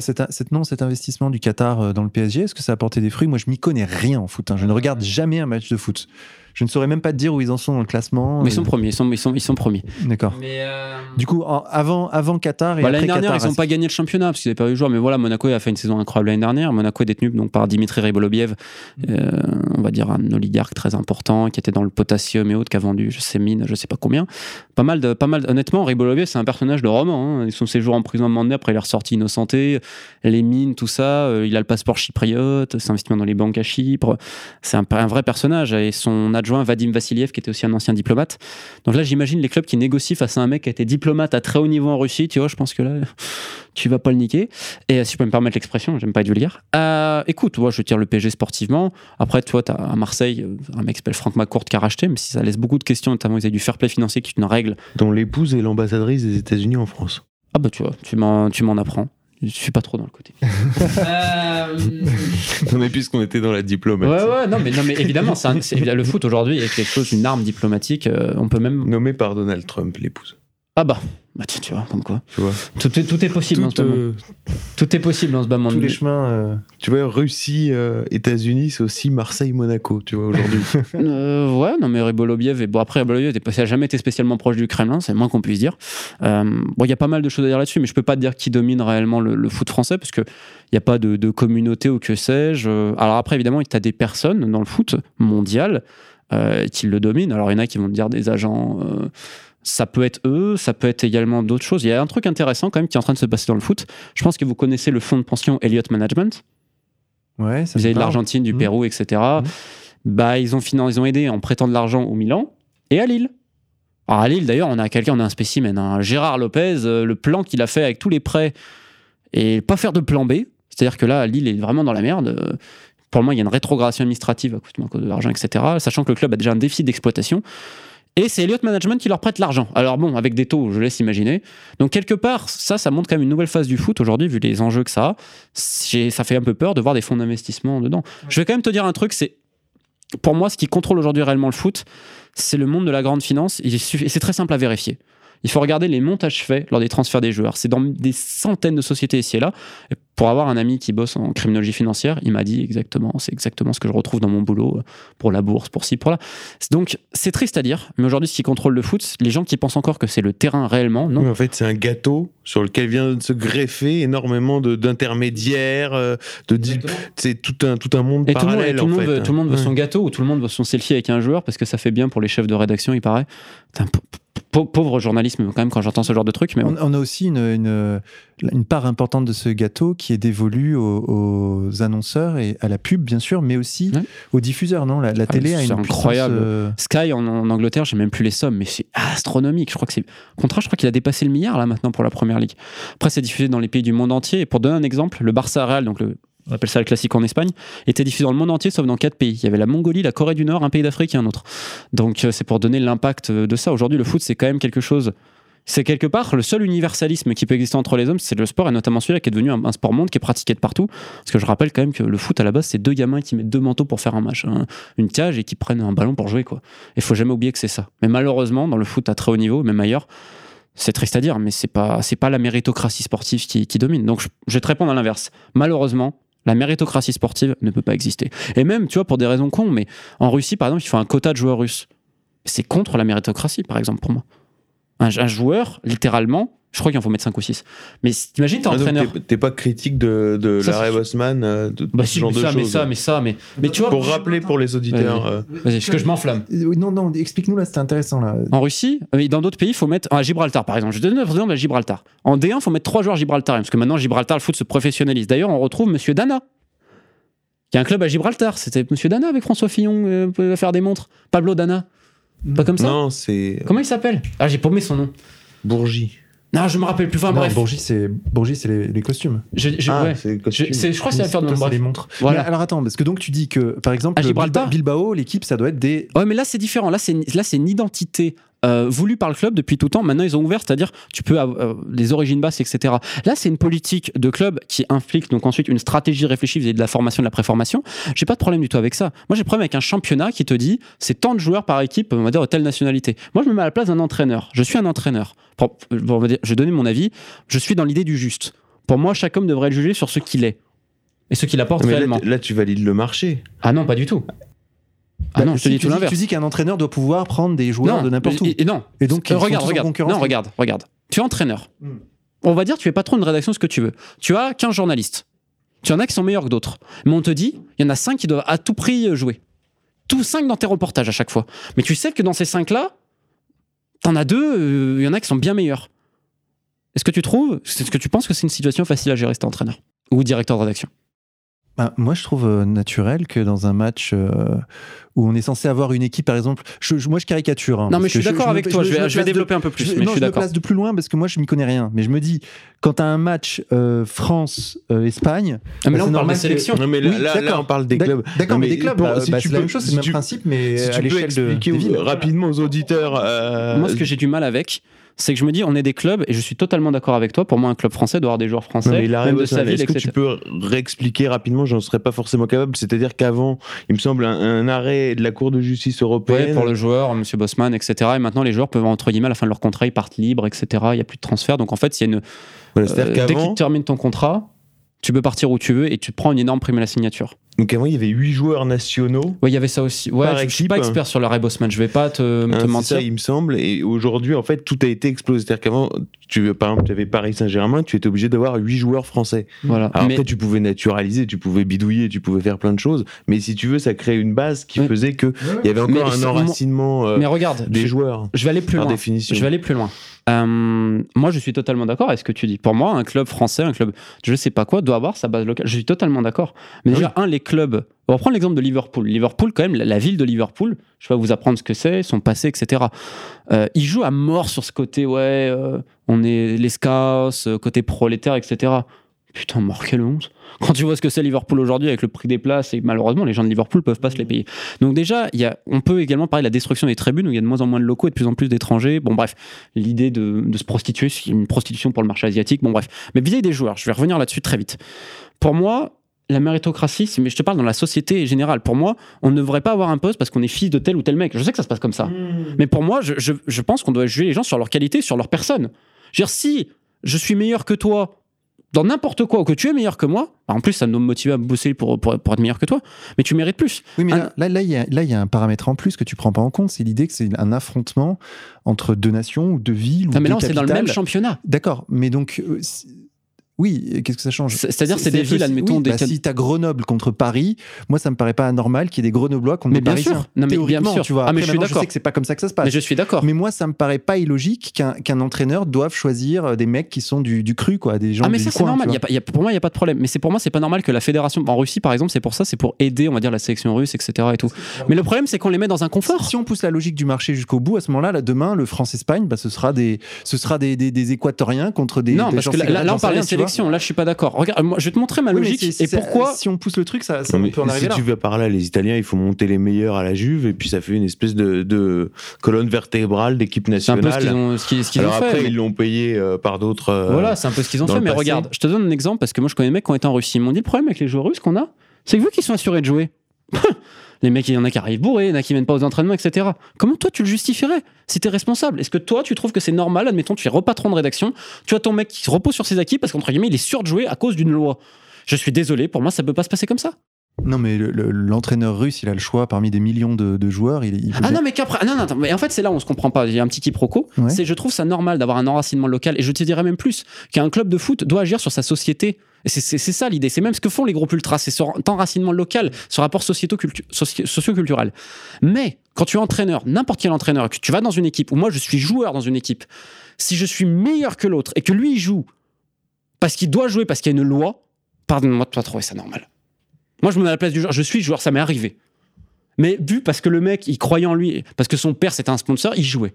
cette, non, cet investissement du Qatar euh, dans le PSG, est-ce que ça a apporté des fruits? Moi, je m'y connais rien en foot. Hein. Je ne regarde jamais un match de foot. Je ne saurais même pas te dire où ils en sont dans le classement. Mais ils sont premiers, ils sont, ils sont, ils sont premiers. D'accord. Euh, du coup, avant, avant Qatar et bah, L'année dernière, ils n'ont pas gagné le championnat parce qu'ils n'avaient pas eu le joueur. Mais voilà, Monaco a fait une saison incroyable l'année dernière. Monaco est détenu donc, par Dimitri Ribolobiev, euh, on va dire un oligarque très important qui était dans le potassium et autres, qui a vendu, je sais, mine, je sais pas combien. Pas mal, de, pas mal honnêtement, Ribolobiev, c'est un personnage de roman. Hein. Ils sont séjours en prison à donné, après il est ressorti innocenté. Les mines, tout ça. Euh, il a le passeport chypriote, c'est investissement dans les banques à Chypre. C'est un, un, vrai personnage. Et son adjoint, Vadim Vassiliev, qui était aussi un ancien diplomate. Donc là, j'imagine les clubs qui négocient face à un mec qui a été diplomate à très haut niveau en Russie. Tu vois, je pense que là, tu vas pas le niquer. Et si je peux me permettre l'expression, j'aime pas être vulgaire. Euh, écoute, moi, je tire le PSG sportivement. Après, toi, tu as à Marseille euh, un mec qui s'appelle Franck McCourt qui a racheté, mais si ça laisse beaucoup de questions, notamment ils a du fair play financier qui est une règle. Dont l'épouse est l'ambassadrice des États-Unis en France. Ah bah tu vois, tu m'en apprends. Je suis pas trop dans le côté. euh... Non mais puisqu'on était dans la diplomatie. Ouais ouais non mais non mais évidemment c'est le foot aujourd'hui est quelque chose une arme diplomatique. Euh, on peut même nommé par Donald Trump l'épouse. Ah bah bah tu, vois, comme quoi. Tu vois. Tout, est, tout est possible tout, en ce moment. Euh, tout est possible dans ce bas monde. Tous les chemins. Euh, tu vois, Russie, euh, États-Unis, c'est aussi Marseille-Monaco, tu vois, aujourd'hui. ouais, non, mais Ribolobiev, et bon, après, Ribolobiev n'a jamais été spécialement proche du Kremlin, c'est moins qu'on puisse dire. bon, il y a pas mal de choses à dire là-dessus, mais je peux pas te dire qui domine réellement le, foot français, parce qu'il n'y a pas de, de, communauté ou que sais-je. Alors après, évidemment, tu as des personnes dans le foot mondial qui le dominent. Alors, il y en a qui vont te dire des agents ça peut être eux, ça peut être également d'autres choses. Il y a un truc intéressant quand même qui est en train de se passer dans le foot. Je pense que vous connaissez le fonds de pension Elliott Management. Ouais, ça vous avez de l'Argentine, du mmh. Pérou, etc. Mmh. Bah, ils ont, ils ont aidé en prêtant de l'argent au Milan et à Lille. Alors à Lille, d'ailleurs, on a quelqu'un, on a un spécimen, Gérard Lopez, euh, le plan qu'il a fait avec tous les prêts et pas faire de plan B. C'est-à-dire que là, Lille est vraiment dans la merde. Pour le moment, il y a une rétrogradation administrative à cause de l'argent, etc. Sachant que le club a déjà un défi d'exploitation. Et c'est Elliott Management qui leur prête l'argent. Alors bon, avec des taux, je laisse imaginer. Donc quelque part, ça, ça montre quand même une nouvelle phase du foot aujourd'hui, vu les enjeux que ça a. Ça fait un peu peur de voir des fonds d'investissement dedans. Je vais quand même te dire un truc, c'est pour moi, ce qui contrôle aujourd'hui réellement le foot, c'est le monde de la grande finance. Et c'est très simple à vérifier. Il faut regarder les montages faits lors des transferts des joueurs. C'est dans des centaines de sociétés ici et là. Et pour avoir un ami qui bosse en criminologie financière, il m'a dit exactement, c'est exactement ce que je retrouve dans mon boulot pour la bourse, pour ci, pour là. Donc c'est triste à dire, mais aujourd'hui, ce qui contrôle le foot, les gens qui pensent encore que c'est le terrain réellement, non. en fait, c'est un gâteau sur lequel vient de se greffer énormément d'intermédiaires, euh, de, c'est tout un tout un monde parallèle. Tout le monde, veut, tout le monde veut son gâteau ou tout le monde veut son selfie avec un joueur parce que ça fait bien pour les chefs de rédaction, il paraît. Pauvre journalisme quand même quand j'entends ce genre de truc. Mais on, on, a aussi une, une, une, part importante de ce gâteau qui est dévolue aux, aux, annonceurs et à la pub, bien sûr, mais aussi ouais. aux diffuseurs. Non, la, la télé ah, a une incroyable. Puissance, euh... Sky en, en Angleterre, j'ai même plus les sommes, mais c'est astronomique. Je crois que c'est contrat, je crois qu'il a dépassé le milliard là maintenant pour la première ligue. Après, c'est diffusé dans les pays du monde entier. Et pour donner un exemple, le Barça Real, donc le on appelle ça le classique en Espagne, était diffusé dans le monde entier sauf dans quatre pays. Il y avait la Mongolie, la Corée du Nord, un pays d'Afrique et un autre. Donc c'est pour donner l'impact de ça. Aujourd'hui, le foot, c'est quand même quelque chose. C'est quelque part le seul universalisme qui peut exister entre les hommes, c'est le sport, et notamment celui-là qui est devenu un, sport monde qui est pratiqué de partout. Parce que je rappelle quand même que le foot, à la base, c'est deux gamins qui mettent deux manteaux pour faire un match, hein, une cage, et qui prennent un ballon pour jouer. Quoi. Et faut jamais oublier que c'est ça. Mais malheureusement, dans le foot à très haut niveau, même ailleurs, c'est triste à dire, mais c'est pas, pas la méritocratie sportive qui, qui domine. Donc je, je vais te répondre à l'inverse. Malheureusement, la méritocratie sportive ne peut pas exister. Et même, tu vois, pour des raisons cons, mais en Russie, par exemple, il faut un quota de joueurs russes. C'est contre la méritocratie, par exemple, pour moi. Un, un joueur, littéralement, je crois qu'il en faut mettre 5 ou 6. Mais t'imagines, t'es entraîneur. T'es, pas critique de, de c'est- Bossman, euh, de, Bah de ce si, genre mais de ça, mais choses. ça, mais ça, mais, mais tu vois. Pour rappeler pour les auditeurs. Vas-y. euh, Vas-y, parce que je m'enflamme. Euh, Non, non, explique-nous là, c'était intéressant là. En Russie, euh, et dans d'autres pays, il faut mettre. À Gibraltar, par exemple. Je te donne un exemple à Gibraltar. En D1, il faut mettre trois joueurs gibraltariens. Parce que maintenant, Gibraltar, le foot se professionnalise. D'ailleurs, on retrouve Monsieur Dana. Il y a un club à Gibraltar. C'était Monsieur Dana avec François Fillon, euh, peut faire des montres. Pablo Dana. Pas comme ça Non, c'est Comment il s'appelle? Ah, j'ai paumé son nom. Bourgie. Non, je me rappelle plus. Enfin, non, bref. Bourgie, c'est Bourgie, c'est les, les costumes. Je, je- Ah, ouais. c'est Je, costume. c'est- je crois que c'est l'affaire de Toi, mon c'est les montres. Voilà. Mais alors attends, parce que donc tu dis que par exemple À Gibraltar Bilba- Bilbao, l'équipe, ça doit être des. Ouais, mais là, c'est différent. Là, c'est là, c'est une identité euh, voulue par le club depuis tout temps. Maintenant, ils ont ouvert, c'est-à-dire tu peux avoir euh, des origines basses, etc. Là, c'est une politique de club qui implique donc ensuite une stratégie réfléchie vis-à-vis de la formation, de la préformation. J'ai pas de problème du tout avec ça. Moi, j'ai problème avec un championnat qui te dit c'est tant de joueurs par équipe, on va dire de telle nationalité. Moi, je me mets à la place d'un entraîneur. Je suis un entraîneur. Pour- pour- on va dire- je vais donner mon avis. Je suis dans l'idée du juste. Pour moi, chaque homme devrait être jugé sur ce qu'il est et ce qu'il apporte Mais réellement. là, tu valides le marché. Ah non, pas du tout. Ah non, je te Si, dis tu tout l'inverse. Tu dis qu'un entraîneur doit pouvoir prendre des joueurs de n'importe où. Et, et non. Et donc, Euh, regarde, regarde. Non, regarde, regarde. Tu es entraîneur. Hmm. On va dire, tu es patron de rédaction, ce que tu veux. Tu as 15 journalistes. Tu en as qui sont meilleurs que d'autres. Mais on te dit, il y en a 5 qui doivent à tout prix jouer. Tous 5 dans tes reportages à chaque fois. Mais tu sais que dans ces 5-là, t'en as deux, euh, il y en a qui sont bien meilleurs. Est-ce que tu trouves, est-ce que tu penses que c'est une situation facile à gérer, cet entraîneur Ou directeur de rédaction? Bah, moi, je trouve euh, naturel que dans un match euh, où on est censé avoir une équipe, par exemple, je, je- moi je caricature. hein, Non, mais je suis d'accord avec toi. Je vais, je vais place de- développer un peu plus, je- mais non, je suis me place de plus loin parce que moi je m'y connais rien. Mais je me dis, quand tu as un match euh, France-Espagne. Ah, mais là, on parle normal de que- sélection. Non, mais là, Oui, là, là, d'accord. on parle des clubs. D'accord, mais des clubs, bah, bah, c'est la même chose, c'est le même principe, mais Si à tu peux l'échelle de, des rapidement aux auditeurs. euh, Moi, ce que j'ai du mal avec, c'est que je me dis, on est des clubs, et je suis totalement d'accord avec toi. Pour moi, un club français doit avoir des joueurs français, Non, mais Larry même de sa ville, est-ce que tu peux réexpliquer rapidement J'en serais pas forcément capable. C'est-à-dire qu'avant, il me semble, un, un arrêt de la Cour de justice Ouais, européenne. pour le joueur, Monsieur Bosman, etc. Et maintenant, les joueurs peuvent, entre guillemets, à la fin de leur contrat, ils partent libres, etc. Il n'y a plus de transfert. Donc, en fait, il y a une. Voilà, euh, dès tu termines ton contrat, tu peux partir où tu veux et tu te prends une énorme prime à la signature. Donc avant, il y avait huit joueurs nationaux. Ouais, il y avait ça aussi. Ouais, Par je, je suis équipe. pas expert sur l'arrêt Bosman. Je vais pas te, Hein, te mentir. ça, il me semble. Et aujourd'hui, en fait, tout a été explosé. C'est-à-dire qu'avant, tu, par exemple, tu avais Paris Saint-Germain, tu étais obligé d'avoir huit joueurs français. Voilà. Alors Mais- après, tu pouvais naturaliser, tu pouvais bidouiller, tu pouvais faire plein de choses. Mais si tu veux, ça crée une base qui Ouais. faisait que il y avait Mais encore un enracinement euh, mais regarde, des je, joueurs, je vais aller plus loin. définition. Je vais aller plus loin. Euh, moi, je suis totalement d'accord avec ce que tu dis. Pour moi, un club français, un club, je sais pas quoi, doit avoir sa base locale. Je suis totalement d'accord. Mais Ah déjà, un, les clubs. On va prendre l'exemple de Liverpool. Liverpool, quand même, la, ville de Liverpool, je vais vous apprendre ce que c'est, son passé, etc. Euh, ils jouent à mort sur ce côté, ouais, euh, on est les scouts, euh, côté prolétaire, etc. Putain, mort, quelle honte. Quand tu vois ce que c'est Liverpool aujourd'hui avec le prix des places, et malheureusement, les gens de Liverpool peuvent pas se les payer. Donc déjà, y a, on peut également parler de la destruction des tribunes où il y a de moins en moins de locaux et de plus en plus d'étrangers. Bon bref, l'idée de, de se prostituer, c'est une prostitution pour le marché asiatique. Bon bref, mais vis-à-vis des joueurs, je vais revenir là-dessus très vite. Pour moi, la méritocratie, mais je te parle dans la société générale. Pour moi, on ne devrait pas avoir un poste parce qu'on est fils de tel ou tel mec. Je sais que ça se passe comme ça. Mais pour moi, je, je- je pense qu'on doit juger les gens sur leur qualité, sur leur personne. Je veux dire, si je suis meilleur que toi dans n'importe quoi, ou que tu es meilleur que moi, bah, en plus, ça me motiver à bosser pour, pour, pour être meilleur que toi, mais tu mérites plus. Oui, mais Un- là, là, il y a, y un paramètre en plus que tu prends pas en compte. C'est l'idée que c'est un affrontement entre deux nations ou deux villes ou Ah, mais là, c'est dans le même championnat. D'accord, mais donc, euh, Oui, qu'est-ce que ça change? C'est-à-dire, c'est des villes, admettons, des. Bah, si t'as Grenoble contre Paris, moi, ça me paraît pas anormal qu'il y ait des Grenoblois contre mais des bien Parisiens. Sûr. Non, mais bien sûr. tu vois. Ah, mais je suis d'accord. sais que c'est pas comme ça que ça se passe. Mais je suis d'accord. Mais moi, ça me paraît pas illogique qu'un entraîneur doive choisir des mecs qui sont du, du cru, quoi, des gens Ah, mais du ça, c'est normal. tu Y a pas- y a- pour moi, il n'y a pas de problème. Mais c'est pour moi, c'est pas normal que la fédération. En Russie, par exemple, c'est pour ça, c'est pour aider, on va dire, la sélection russe, etc. Et tout. Mais le problème, c'est qu'on les met dans un confort. Si on pousse la logique du marché jusqu'au bout, à ce moment-là, là, demain, le France-Espagne, bah, ce sera des, ce sera des, des, des Équatoriens contre des. non, parce que là, on parle Là, je suis pas d'accord. Regarde, moi, je vais te montrer ma Oui, logique c'est- et pourquoi. Si on pousse le truc, ça, ça Non, peut en arriver si là. tu vas par là, les Italiens, il faut monter les meilleurs à la Juve et puis ça fait une espèce de, de colonne vertébrale d'équipe C'est un peu ce qu'ils nationale. ont, ce ce fait. après, mais- ils l'ont payé euh, par d'autres. euh, Voilà, c'est un peu ce qu'ils ont fait. Mais passé. regarde, je te donne un exemple parce que moi, je connais des mecs qui ont été en Russie. Ils m'ont dit le problème avec les joueurs russes qu'on a, c'est que vu qu'ils sont assurés de jouer, les mecs, il y en a qui arrivent bourrés, il y en a qui viennent pas aux entraînements, etc. Comment toi, tu le justifierais si t'es responsable? Est-ce que toi, tu trouves que c'est normal Admettons, tu es repatron de rédaction, tu as ton mec qui se repose sur ses acquis parce qu'entre guillemets, il est sûr de à cause d'une loi? Je suis désolé, pour moi, ça peut pas se passer comme ça. Non, mais le- le- l'entraîneur russe, il a le choix parmi des millions de, de joueurs. Il, Ah non, mais qu'après. Non, non, attends, mais en fait, c'est là où on se comprend pas. Il y a un petit quiproquo. Ouais. C'est, je trouve ça normal d'avoir un enracinement local. Et je te dirais même plus qu'un club de foot doit agir sur sa société. C'est, ça l'idée. C'est même ce que font les groupes ultras. C'est ce enracinement local, ce rapport socio-culturel. Mais quand tu es entraîneur, n'importe quel entraîneur, que tu vas dans une équipe, ou moi je suis joueur dans une équipe, si je suis meilleur que l'autre et que lui il joue parce qu'il doit jouer, parce qu'il y a une loi, pardonne-moi de pas trouver ça normal. Moi, je me mets à la place du joueur. Je suis joueur, ça m'est arrivé. Mais vu parce que le mec, il croyait en lui, parce que son père c'était un sponsor, il jouait.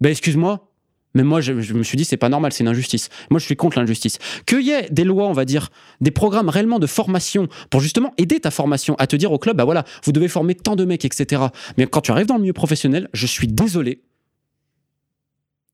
Ben excuse-moi, mais moi je, me suis dit c'est pas normal, c'est une injustice. Moi je suis contre l'injustice. Qu'il y ait des lois, on va dire, des programmes réellement de formation pour justement aider ta formation à te dire au club, bah voilà, vous devez former tant de mecs, etc. Mais quand tu arrives dans le milieu professionnel, je suis désolé.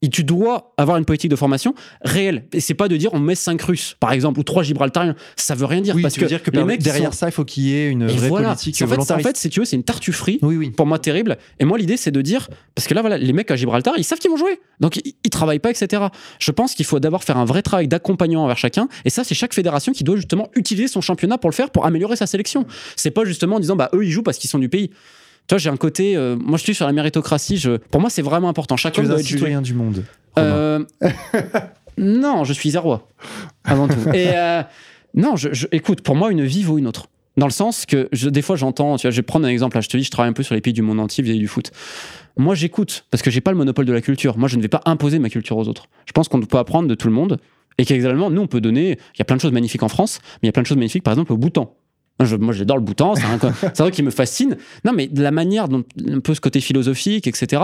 Et tu dois avoir une politique de formation réelle. Et c'est pas de dire on met 5 Russes, par exemple, ou 3 Gibraltariens. Ça veut rien dire. Oui, parce tu veux que dire que les mecs qui derrière sont- ça, il faut qu'il y ait une Et vraie voilà. politique en fait, en fait, si tu veux, c'est une tartufferie oui, oui. pour moi terrible. Et moi, l'idée, c'est de dire, parce que là, voilà, les mecs à Gibraltar, ils savent qu'ils vont jouer. Donc, ils, ils travaillent pas, etc. Je pense qu'il faut d'abord faire un vrai travail d'accompagnement envers chacun. Et ça, c'est chaque fédération qui doit justement utiliser son championnat pour le faire, pour améliorer sa sélection. C'est pas justement en disant, bah, eux, ils jouent parce qu'ils sont du pays. Tu vois, j'ai un côté, euh, moi, je suis sur la méritocratie. Je, pour moi, c'est vraiment important. Chacun doit être citoyen du monde. Euh, non, je suis zérois, avant tout. Et euh, non, je, je- écoute, pour moi, une vie vaut une autre. Dans le sens que je- des fois, j'entends, tu vois, je vais prendre un exemple. Là, je te dis, je travaille un peu sur les pays du monde entier vis-à-vis du foot. Moi, j'écoute parce que j'ai pas le monopole de la culture. Moi, je ne vais pas imposer ma culture aux autres. Je pense qu'on peut apprendre de tout le monde et qu'également, nous, on peut donner. Il y a plein de choses magnifiques en France, mais il y a plein de choses magnifiques, par exemple, au Bhoutan. Je- moi, j'adore le Bhoutan, c'est un, truc qui me fascine. Non, mais de la manière dont un peu ce côté philosophique, etc.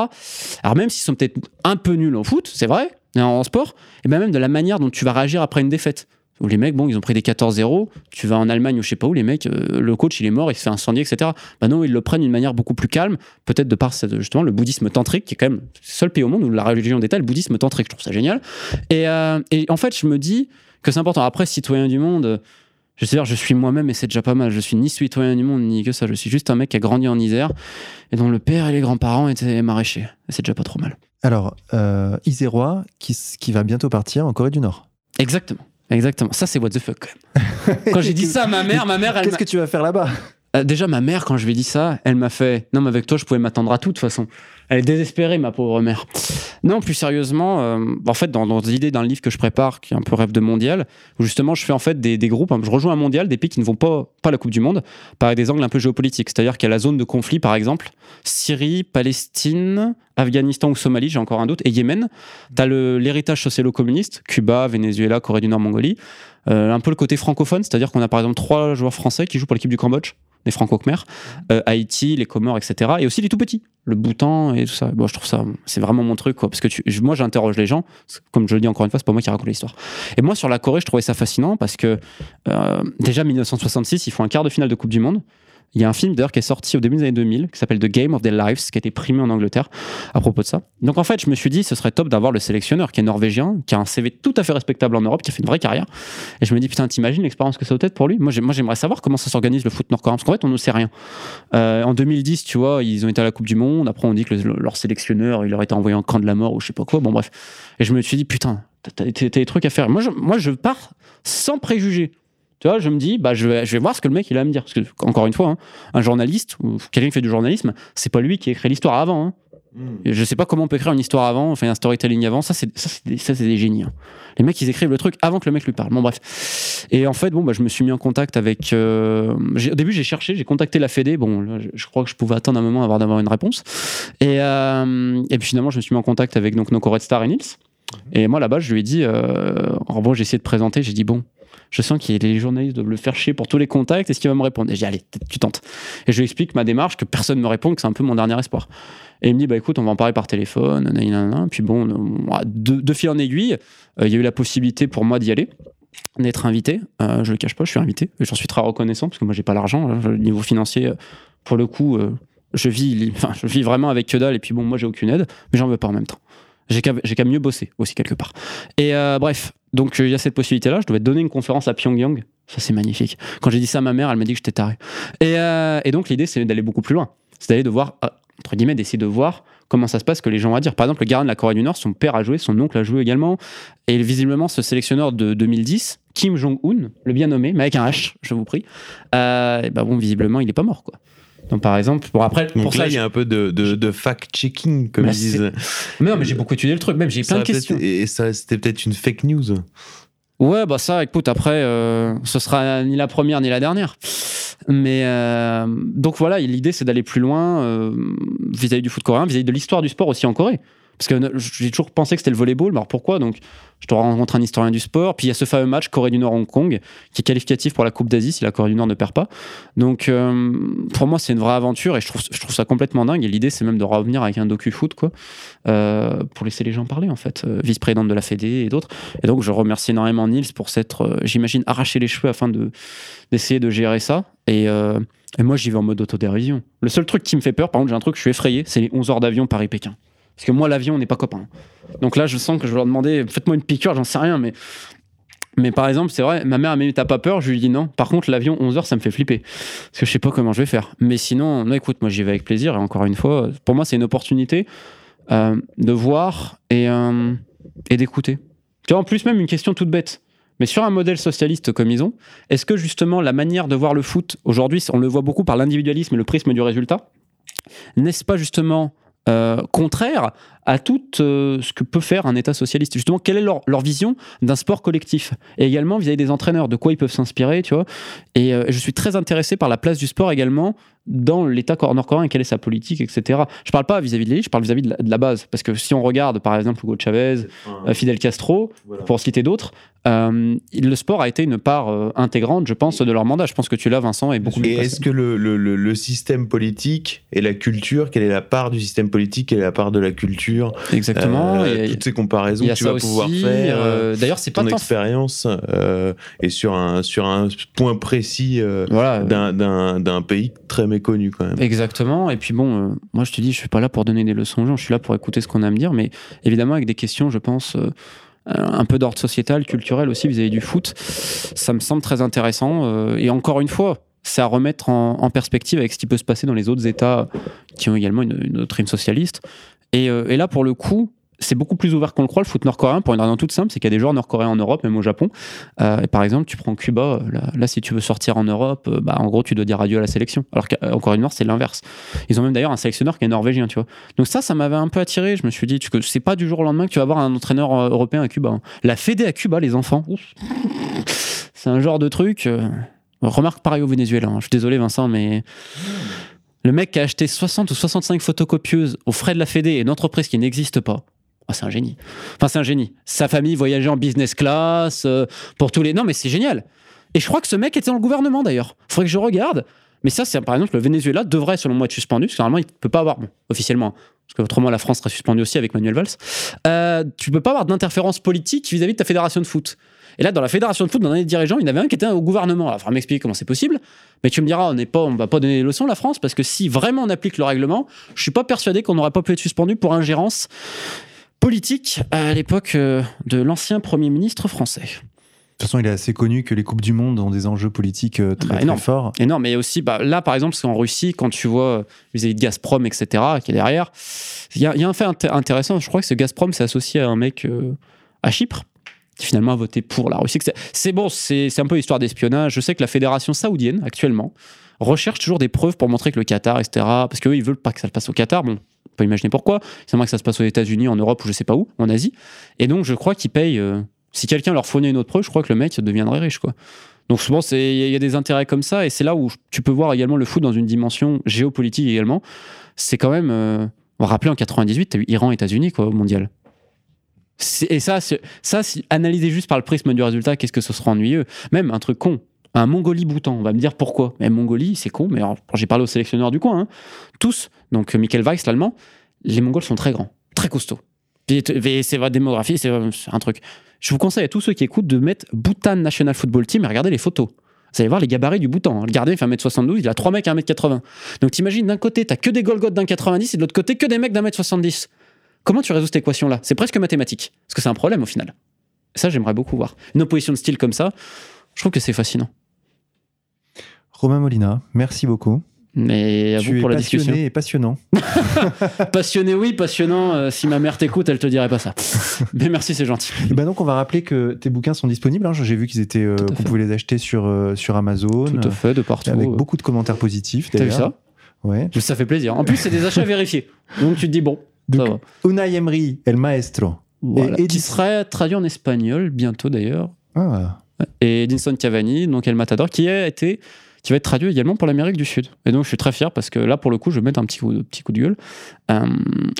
Alors même s'ils sont peut-être un peu nuls en foot, c'est vrai, en sport, et bien même de la manière dont tu vas réagir après une défaite. Où les mecs, bon, ils ont pris des 14-0, tu vas en Allemagne ou je sais pas où, les mecs, euh, le coach il est mort, il se fait incendier, etc. Bah non, ils le prennent d'une manière beaucoup plus calme, peut-être de par justement le bouddhisme tantrique, qui est quand même le seul pays au monde où la religion d'État le bouddhisme tantrique. Je trouve ça génial. Et, euh, et en fait, je me dis que c'est important. Après, citoyen du monde, je sais dire, je suis moi-même et c'est déjà pas mal. Je suis ni citoyen du monde ni que ça. Je suis juste un mec qui a grandi en Isère et dont le père et les grands-parents étaient maraîchers. C'est déjà pas trop mal. Alors, euh, Isérois, qui, qui va bientôt partir en Corée du Nord. Exactement. Exactement. Ça, c'est what the fuck, quand même. Quand j'ai dit ça à ma mère, ma mère, elle Qu'est-ce que tu vas faire là-bas? Euh, déjà, ma mère, quand je lui ai dit ça, elle m'a fait Non, mais avec toi, je pouvais m'attendre à tout, de toute façon. Elle est désespérée, ma pauvre mère. Non, plus sérieusement, euh, en fait, dans, l'idée d'un livre que je prépare, qui est un peu rêve de mondial, où justement, je fais en fait des, groupes, hein, je rejoins un mondial, des pays qui ne vont pas, pas la Coupe du Monde, par des angles un peu géopolitiques. C'est-à-dire qu'il y a la zone de conflit, par exemple, Syrie, Palestine, Afghanistan ou Somalie, j'ai encore un doute, et Yémen. Tu as l'héritage socialo-communiste, Cuba, Venezuela, Corée du Nord, Mongolie. Euh, un peu le côté francophone, c'est-à-dire qu'on a par exemple trois joueurs français qui jouent pour l'équipe du Cambodge, des franco-khmers, euh, Haïti, les Comores, etc. Et aussi les tout petits, le Bhoutan et tout ça. Bon, je trouve ça, c'est vraiment mon truc, quoi, parce que tu- moi j'interroge les gens, comme je le dis encore une fois, c'est pas moi qui raconte l'histoire. Et moi sur la Corée, je trouvais ça fascinant parce que euh, déjà 1966, ils font un quart de finale de Coupe du Monde. Il y a un film d'ailleurs qui est sorti au début des années 2000 qui s'appelle The Game of Their Lives, qui a été primé en Angleterre à propos de ça. Donc en fait, je me suis dit, ce serait top d'avoir le sélectionneur qui est norvégien, qui a un CV tout à fait respectable en Europe, qui a fait une vraie carrière. Et je me dis, putain, t'imagines l'expérience que ça doit être pour lui? Moi, j'ai- moi, j'aimerais savoir comment ça s'organise le foot nord-coréen, parce qu'en fait, on ne sait rien. Euh, en 2010, tu vois, ils ont été à la Coupe du Monde. Après, on dit que le- leur sélectionneur, il leur été envoyé en camp de la mort ou je sais pas quoi. Bon, bref. Et je me suis dit, putain, t'as des trucs à faire. Moi je, moi, je pars sans préjugés. Tu vois, je me dis, bah, je vais, je vais voir ce que le mec il a à me dire. Parce que, encore une fois, hein, un journaliste ou quelqu'un qui fait du journalisme, c'est pas lui qui écrit l'histoire avant. hein. Et Je sais pas comment on peut écrire une histoire avant, enfin un storytelling avant. Ça, c'est ça, c'est des, ça, c'est des génies. hein. Les mecs, ils écrivent le truc avant que le mec lui parle. Bon, bref. Et en fait, bon, bah, je me suis mis en contact avec. euh, j'ai- au début, j'ai cherché, j'ai contacté la Fédé. Bon, là, je, je crois que je pouvais attendre un moment avant d'avoir une réponse. Et, euh, et puis finalement, je me suis mis en contact avec donc Red Star et Nils. Et moi, là-bas, je lui ai dit. Euh, en gros, j'ai essayé de présenter. J'ai dit, bon, je sens que les journalistes doivent le faire chier pour tous les contacts. Est-ce qu'il va me répondre? Et j'ai allez, tu tentes. Et je lui explique ma démarche, que personne ne me répond, que c'est un peu mon dernier espoir. Et il me dit, bah écoute, on va en parler par téléphone. Puis bon, de, de fil en aiguille, euh, il y a eu la possibilité pour moi d'y aller d'être invité. Euh, je le cache pas, je suis invité. J'en suis très reconnaissant parce que moi j'ai pas l'argent. hein. Le niveau financier, euh, pour le coup, je vis, je vis vraiment avec que dalle. Et puis bon, moi j'ai aucune aide, mais j'en veux pas en même temps. J'ai qu'à mieux bosser aussi quelque part. Et bref, donc euh, il y a cette possibilité-là. Je devais donner une conférence à Pyongyang. Ça c'est magnifique. Quand j'ai dit ça à ma mère, elle m'a dit que j'étais taré. Et, euh, donc l'idée c'est d'aller beaucoup plus loin. C'est d'aller de voir, euh, entre guillemets, d'essayer de voir comment ça se passe, que les gens vont dire. Par exemple, le gardien de la Corée du Nord, son père a joué, son oncle a joué également. Et visiblement, ce sélectionneur de 2010, Kim Jong-un, le bien nommé, mais avec un H, je vous prie, euh, bah bon, visiblement, il est pas mort, quoi. Donc, par exemple, bon, après, Donc pour là, ça, il y a un peu de, de, de fact-checking, comme Bah, ils disent. mais non, mais j'ai beaucoup étudié le truc, même j'ai plein de questions. Et ça, c'était peut-être une fake news. Ouais, bah ça, écoute, après, euh, ce sera ni la première ni la dernière. Mais euh, donc voilà, l'idée c'est d'aller plus loin euh, vis-à-vis du foot coréen, vis-à-vis de l'histoire du sport aussi en Corée. Parce que j'ai toujours pensé que c'était le volleyball, mais alors pourquoi? Donc, je te rencontre un historien du sport, puis il y a ce fameux match Corée du Nord-Hong Kong, qui est qualificatif pour la Coupe d'Asie si la Corée du Nord ne perd pas. Donc, euh, pour moi, c'est une vraie aventure et je trouve, ça complètement dingue. Et l'idée, c'est même de revenir avec un docu-foot, quoi, euh, pour laisser les gens parler, en fait. Euh, Vice-présidente de la Fédé et d'autres. Et donc, je remercie énormément Nils pour s'être, j'imagine, arraché les cheveux afin de, d'essayer de gérer ça. Et, et moi, j'y vais en mode autodérision. Le seul truc qui me fait peur, par contre, j'ai un truc, je suis effrayé, c'est les 11 heures d'avion Paris-Pékin. Parce que moi, l'avion, on n'est pas copains. Donc là, je sens que je vais leur demander, faites-moi une piqûre, j'en sais rien, mais. Par exemple, c'est vrai, ma mère elle m'a T'as pas peur? Je lui dis non. Par contre, l'avion, 11 heures, ça me fait flipper. Parce que je sais pas comment je vais faire. Mais sinon, non, écoute, moi j'y vais avec plaisir. Et encore une fois, pour moi, c'est une opportunité euh, de voir et, euh, et d'écouter. Tu vois, en plus, même une question toute bête. Mais sur un modèle socialiste comme ils ont, est-ce que justement la manière de voir le foot aujourd'hui, on le voit beaucoup par l'individualisme et le prisme du résultat, n'est-ce pas justement contraire à tout euh, ce que peut faire un État socialiste Justement, quelle est leur, leur vision d'un sport collectif? Et également vis-à-vis des entraîneurs, de quoi ils peuvent s'inspirer, tu vois? Et euh, je suis très intéressé par la place du sport également dans l'État cor- nord-coréen, quelle est sa politique, etc. Je parle pas vis-à-vis de l'élite, je parle vis-à-vis de, la- de la base. Parce que si on regarde, par exemple, Hugo Chavez, euh, Fidel Castro, pour citer d'autres, euh, le sport a été une part euh, intégrante, je pense, de leur mandat. Je pense que tu l'as, Vincent, et beaucoup Et est-ce que le, le, le, le système politique et la culture, quelle est la part du système politique, quelle est la part de la culture? Exactement. Euh, et- Toutes ces comparaisons que tu vas pouvoir faire. euh, euh, D'ailleurs, c'est pas ton expérience euh, et sur un, sur un point précis euh, Voilà. d'un- pays très méconnu quand même. Exactement. Et puis bon, euh, moi je te dis, je suis pas là pour donner des leçons aux gens, je suis là pour écouter ce qu'on a à me dire, mais évidemment avec des questions, je pense, euh, un peu d'ordre sociétal, culturel aussi vis-à-vis du foot, ça me semble très intéressant. euh, et encore une fois, c'est à remettre en, en perspective avec ce qui peut se passer dans les autres États qui ont également une, une doctrine socialiste. Et, euh, et là, pour le coup, c'est beaucoup plus ouvert qu'on le croit, le foot nord-coréen, pour une raison toute simple, c'est qu'il y a des joueurs nord-coréens en Europe, même au Japon. Euh, et par exemple, tu prends Cuba, euh, là, si tu veux sortir en Europe, bah, en gros, tu dois dire adieu à la sélection. Alors qu'en Corée du Nord, c'est l'inverse. Ils ont même d'ailleurs un sélectionneur qui est norvégien, tu vois. Donc ça, ça m'avait un peu attiré. Je me suis dit, c'est pas du jour au lendemain que tu vas avoir un entraîneur européen à Cuba. hein. La Fédé à Cuba, les enfants. C'est un genre de truc. Remarque pareil au Venezuela. hein. Je suis désolé, Vincent, mais. Le mec qui a acheté 60 ou 65 photocopieuses aux frais de la Fédé et une entreprise qui n'existe pas. Ah, c'est un génie. Enfin, c'est un génie. Sa famille voyageait en business class euh, pour tous les. Non, mais c'est génial. Et je crois que ce mec était dans le gouvernement d'ailleurs. Faudrait que je regarde. Mais ça, c'est par exemple, le Venezuela devrait, selon moi, être suspendu, parce que normalement, il ne peut pas avoir, bon, officiellement, hein, parce que autrement, la France serait suspendue aussi avec Manuel Valls. Euh, tu peux pas avoir d'interférence politique vis-à-vis de ta fédération de foot. Et là, dans la fédération de foot, dans un des dirigeants, il y en avait un qui était au gouvernement. Alors, il faudra m'expliquer comment c'est possible. Mais tu me diras, on n'est pas, on va pas donner des leçons, la France, parce que si vraiment on applique le règlement, je suis pas persuadé qu'on n'aurait pas pu être suspendu pour ingérence politique à l'époque euh, de l'ancien Premier ministre français. De toute façon, il est assez connu que les Coupes du Monde ont des enjeux politiques euh, très, Bah, très énorme. forts. Et mais il y a aussi, bah, là par exemple, c'est en Russie, quand tu vois euh, vis-à-vis de Gazprom, etc., qui est derrière, il y, a- il y a un fait inté- intéressant. Je crois que ce Gazprom s'est associé à un mec euh, à Chypre qui finalement a voté pour la Russie. C'est- bon, c'est un peu histoire d'espionnage. Je sais que la fédération saoudienne, actuellement, recherche toujours des preuves pour montrer que le Qatar, etc., parce qu'eux, ils veulent pas que ça le passe au Qatar. Bon, On peut imaginer pourquoi. C'est vrai que ça se passe aux États-Unis, en Europe ou je sais pas où, en Asie. Et donc, je crois qu'ils payent. euh, si quelqu'un leur fournit une autre preuve, je crois que le mec deviendrait riche, quoi. Donc souvent, il y a- des intérêts comme ça, et c'est là où tu peux voir également le foot dans une dimension géopolitique également. C'est quand même, euh, on va rappeler en 98, t'as eu Iran, États-Unis, quoi, au mondial. Et ça, ça, si analysé juste par le prisme du résultat, qu'est-ce que ce sera ennuyeux? Même un truc con, un Mongolie-Bhoutan, on va me dire pourquoi. Mais Mongolie, c'est con, mais j'ai parlé aux sélectionneurs du coin, hein. tous, donc euh, Michael Weiss, l'allemand, les Mongols sont très grands, très costauds. C'est votre démographie, c'est un truc. Je vous conseille à tous ceux qui écoutent de mettre Bhutan National Football Team et regarder les photos. Vous allez voir les gabarits du Bhoutan. hein. Le gardien il fait 1m72, il a 3 mecs à 1m80. Donc t'imagines, d'un côté, t'as que des Golgoths d'un 90 et de l'autre côté, que des mecs d'un mètre 70. Comment tu résous cette équation-là? C'est presque mathématique. Parce que c'est un problème au final. Ça, j'aimerais beaucoup voir. Une opposition de style comme ça, je trouve que c'est fascinant. Romain Molina, merci beaucoup. Mais à tu vous es pour la passionné discussion. et passionnant. Passionné, oui, passionnant. euh, si ma mère t'écoute, elle te dirait pas ça. Mais merci, c'est gentil. Et ben donc on va rappeler que tes bouquins sont disponibles. hein. J'ai vu qu'ils étaient, euh, qu'on pouvait les acheter sur euh, sur Amazon, Tout à fait, de partout. avec beaucoup de commentaires positifs. T'as vu ça? Ouais. Ça fait plaisir. En plus, c'est des achats vérifiés. Donc tu te dis, bon, Donc. Unai Emery, El Maestro. Voilà. et Qui serait traduit en espagnol bientôt d'ailleurs. Ah, Et Edinson Cavani, donc El Matador, qui a été qui va être traduit également pour l'Amérique du Sud. Et donc je suis très fier parce que là pour le coup je vais mettre un petit coup, petit coup de gueule. Euh,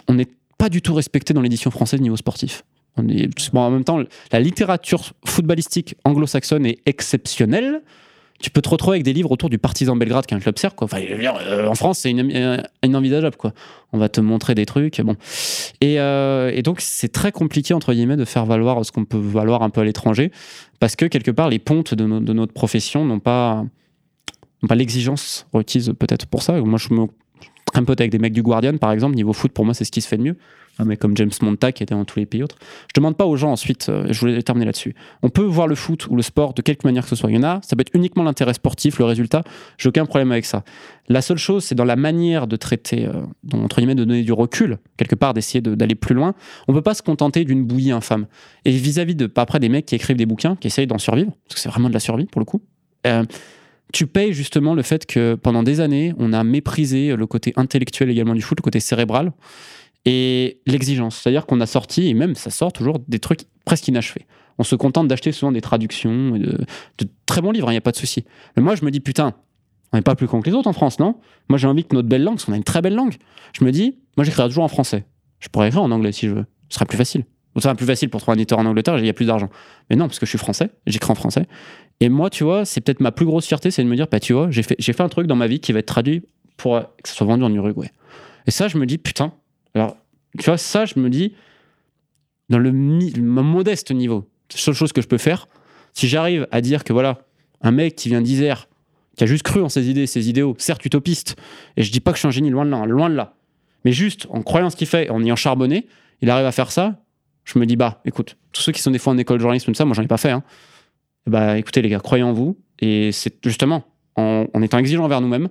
on n'est pas du tout respecté dans l'édition française niveau sportif. On est, bon, en même temps, la littérature footballistique anglo-saxonne est exceptionnelle. Tu peux te retrouver avec des livres autour du Partizan Belgrade, qui est un club serbe. Enfin, euh, en France, c'est euh, inenvisageable. Quoi. On va te montrer des trucs. Bon. Et, euh, et donc, c'est très compliqué, entre guillemets, de faire valoir ce qu'on peut valoir un peu à l'étranger, parce que quelque part, les pontes de, no- de notre profession n'ont pas, pas l'exigence requise peut-être pour ça. Moi, je me un pote avec des mecs du Guardian, par exemple. Niveau foot, pour moi, c'est ce qui se fait de mieux. Un comme James Monta, qui était dans tous les pays autres. Je demande pas aux gens ensuite, euh, je voulais terminer là-dessus. On peut voir le foot ou le sport de quelque manière que ce soit. Il y en a, ça peut être uniquement l'intérêt sportif, le résultat. J'ai aucun problème avec ça. La seule chose, c'est dans la manière de traiter, euh, entre guillemets, de donner du recul, quelque part, d'essayer de- d'aller plus loin. On peut pas se contenter d'une bouillie infâme. Et vis-à-vis de, après, des mecs qui écrivent des bouquins, qui essayent d'en survivre, parce que c'est vraiment de la survie pour le coup. euh, tu payes justement le fait que pendant des années, on a méprisé le côté intellectuel également du foot, le côté cérébral et l'exigence. C'est-à-dire qu'on a sorti, et même ça sort toujours, des trucs presque inachevés. On se contente d'acheter souvent des traductions de, très bons livres, il n'y a pas de souci. Mais moi, je me dis, putain, on n'est pas plus con que les autres en France, non? Moi, j'ai envie que notre belle langue, parce qu'on a une très belle langue, je me dis, moi, j'écrirai toujours en français. Je pourrais écrire en anglais si je veux. Ce serait plus facile. Ça serait plus facile pour trouver un éditeur en Angleterre, il y a plus d'argent. Mais non, parce que je suis français, j'écris en français. Et moi, tu vois, c'est peut-être ma plus grosse fierté, c'est de me dire, bah, tu vois, j'ai fait, un truc dans ma vie qui va être traduit pour que ça soit vendu en Uruguay. Et ça, je me dis, putain. Alors, tu vois, ça, je me dis, dans le modeste niveau, la seule chose que je peux faire, si j'arrive à dire que voilà, un mec qui vient d'Isère, qui a juste cru en ses idées, ses idéaux, certes utopiste, et je dis pas que je suis un génie, loin de là, hein, loin de là, mais juste en croyant ce qu'il fait, en ayant charbonné, il arrive à faire ça, je me dis, bah, écoute, tous ceux qui sont des fois en école de journalisme, tout ça, moi j'en ai pas fait, hein. Bah écoutez les gars, croyez en vous, et c'est justement en, en étant exigeant envers nous-mêmes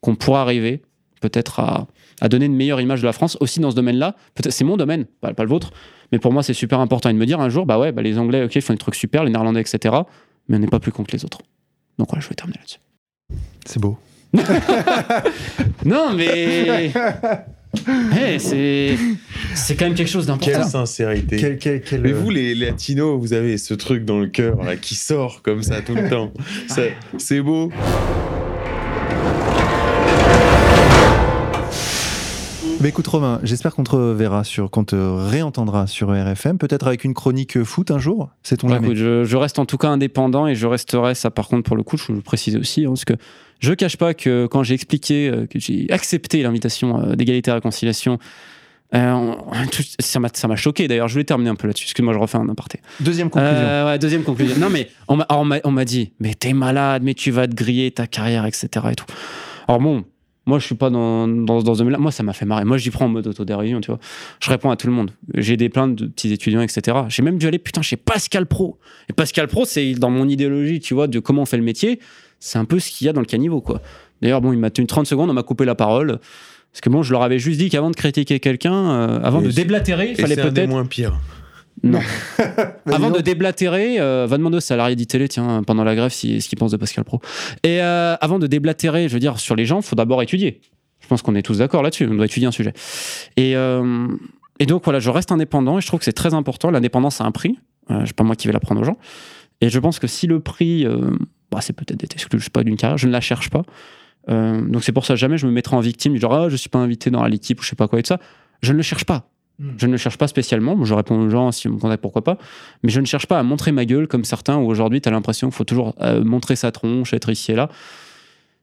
qu'on pourra arriver peut-être à, à donner une meilleure image de la France aussi dans ce domaine-là. Peut-être c'est mon domaine, pas, pas le vôtre, mais pour moi c'est super important et de me dire un jour, bah ouais, bah les Anglais, ok, ils font des trucs super, les Néerlandais, etc. Mais on n'est pas plus con que les autres. Donc voilà, je vais terminer là-dessus. c'est beau. Non, mais hey, c'est c'est quand même quelque chose Quelle d'important. sincérité. Quel, quel, quel, Mais euh, vous, les latinos, vous avez ce truc dans le cœur là, qui sort comme ça tout le temps. C'est beau. Bah écoute Romain, j'espère qu'on te reverra sur, qu'on te réentendra sur RFM, peut-être avec une chronique foot un jour, c'est ton Bah, jamais. écoute, je, je reste en tout cas indépendant et je resterai, ça par contre pour le coup, je le précise aussi, hein, parce que je cache pas que quand j'ai expliqué euh, que j'ai accepté l'invitation euh, d'égalité et réconciliation, euh, ça m'a choqué d'ailleurs, je voulais terminer un peu là-dessus, parce que moi je refais un aparté. Deuxième conclusion. Euh, ouais, deuxième conclusion. non mais on m'a- on dit, mais t'es malade, mais tu vas te griller ta carrière, etc. Et tout. Alors bon, moi je suis pas dans, dans, dans ce domaine-là, moi ça m'a fait marrer. Moi j'y prends en mode autodérision, tu vois. Je réponds à tout le monde. J'ai des plaintes de petits étudiants, etc. J'ai même dû aller, putain, chez Pascal Pro. Et Pascal Pro, c'est dans mon idéologie, tu vois, de comment on fait le métier, c'est un peu ce qu'il y a dans le caniveau, quoi. D'ailleurs, bon, il m'a tenu 30 secondes, on m'a coupé la parole. Parce que bon, je leur avais juste dit qu'avant de critiquer quelqu'un, euh, avant Et de déblatérer, il fallait peut-être. moins pires. Non. Avant de déblatérer, euh, va demander aux salariés d'ITélé, tiens, pendant la grève, si, ce qu'ils pensent de Pascal Pro. Et euh, avant de déblatérer, je veux dire, sur les gens, faut d'abord étudier. pense qu'on est tous d'accord là-dessus. On doit étudier un sujet. Et, euh, et donc voilà, je reste indépendant et je trouve que c'est très important. L'indépendance a un prix. Euh, c'est pas moi qui vais l'apprendre aux gens. Et je pense que si le prix, euh, bah, c'est peut-être d'être exclu, je sais pas, d'une carrière, je ne la cherche pas. Euh, donc c'est pour ça jamais je me mettrai en victime, genre ah, je suis pas invité dans l'équipe ou je sais pas quoi et tout ça. Je ne le cherche pas. Hmm. Je ne le cherche pas spécialement. Bon, je réponds aux gens si on me contacte, pourquoi pas. Mais je ne cherche pas à montrer ma gueule comme certains où aujourd'hui tu as l'impression qu'il faut toujours euh, montrer sa tronche, être ici et là.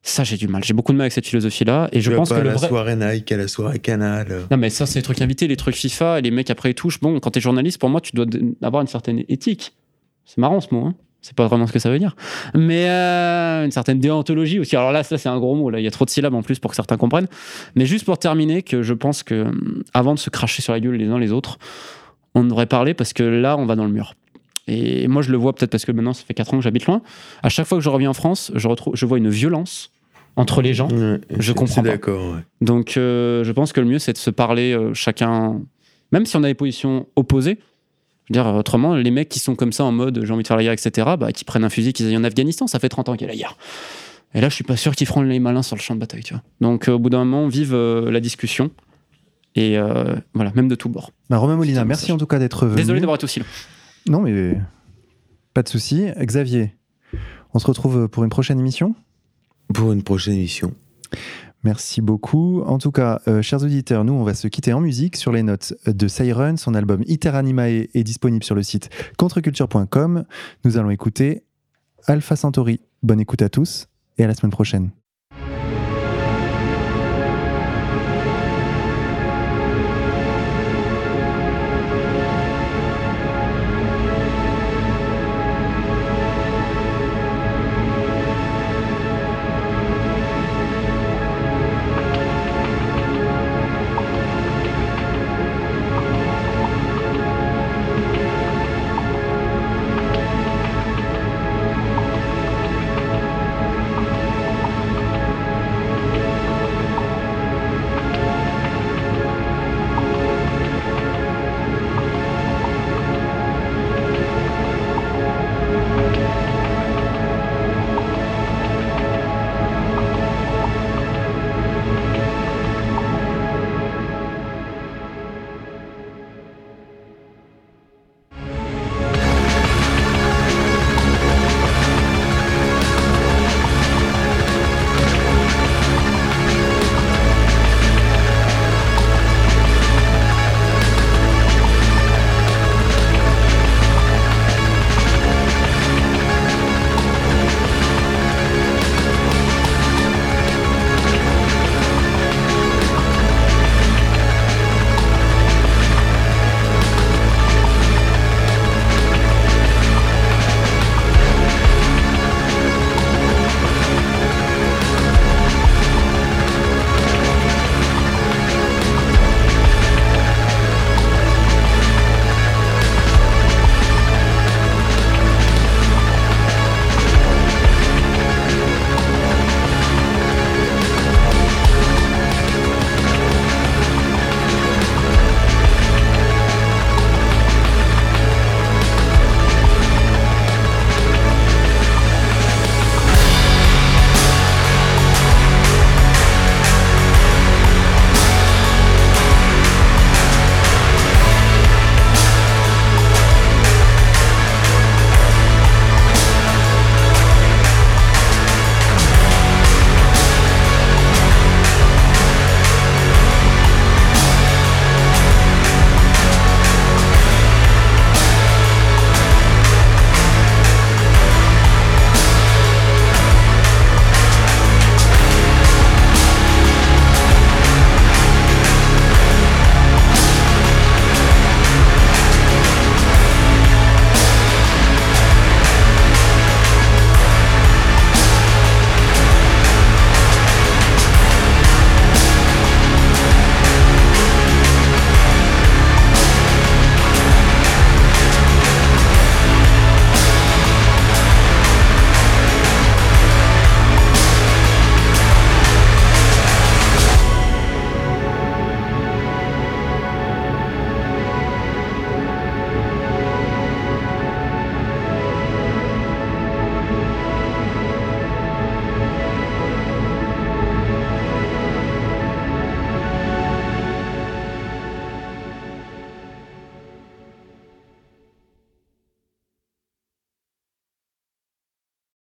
Ça, j'ai du mal. J'ai beaucoup de mal avec cette philosophie-là. Et je pense pas que à la vrai. soirée Nike, à la soirée Canal. euh. Non, mais ça, c'est les trucs invités, les trucs FIFA, et les mecs après ils touchent. Bon, quand t'es journaliste, pour moi, tu dois avoir une certaine éthique. C'est marrant ce mot, hein. C'est pas vraiment ce que ça veut dire. Mais euh, une certaine déontologie aussi. Alors là, ça, c'est un gros mot. Là. Il y a trop de syllabes en plus pour que certains comprennent. Mais juste pour terminer, que je pense que hum, avant de se cracher sur la gueule les uns les autres, on devrait parler parce que là, on va dans le mur. Et moi, je le vois peut-être parce que maintenant, ça fait 4 ans que j'habite loin. À chaque fois que je reviens en France, je, retrouve, je vois une violence entre les gens. Ouais, Je comprends pas. ouais. Donc, euh, je pense que le mieux, c'est de se parler euh, chacun, même si on a des positions opposées. Je veux dire, autrement, les mecs qui sont comme ça en mode j'ai envie de faire la guerre, etc., bah, qui prennent un fusil, qu'ils aillent en Afghanistan, ça fait 30 ans qu'il y a la guerre. Et là, je suis pas sûr qu'ils feront les malins sur le champ de bataille, tu vois. Donc, euh, au bout d'un moment, vive euh, la discussion. Et euh, voilà, même de tous bords. Bah, Romain Molina, merci en tout cas d'être venu. Désolé d'avoir été aussi long. Non, mais pas de souci. Xavier, on se retrouve pour une prochaine émission? Pour une prochaine émission. Merci beaucoup. En tout cas, euh, chers auditeurs, nous, on va se quitter en musique sur les notes de Siren. Son album Iter Animae est disponible sur le site contreculture.com. Nous allons écouter Alpha Centauri. Bonne écoute à tous et à la semaine prochaine.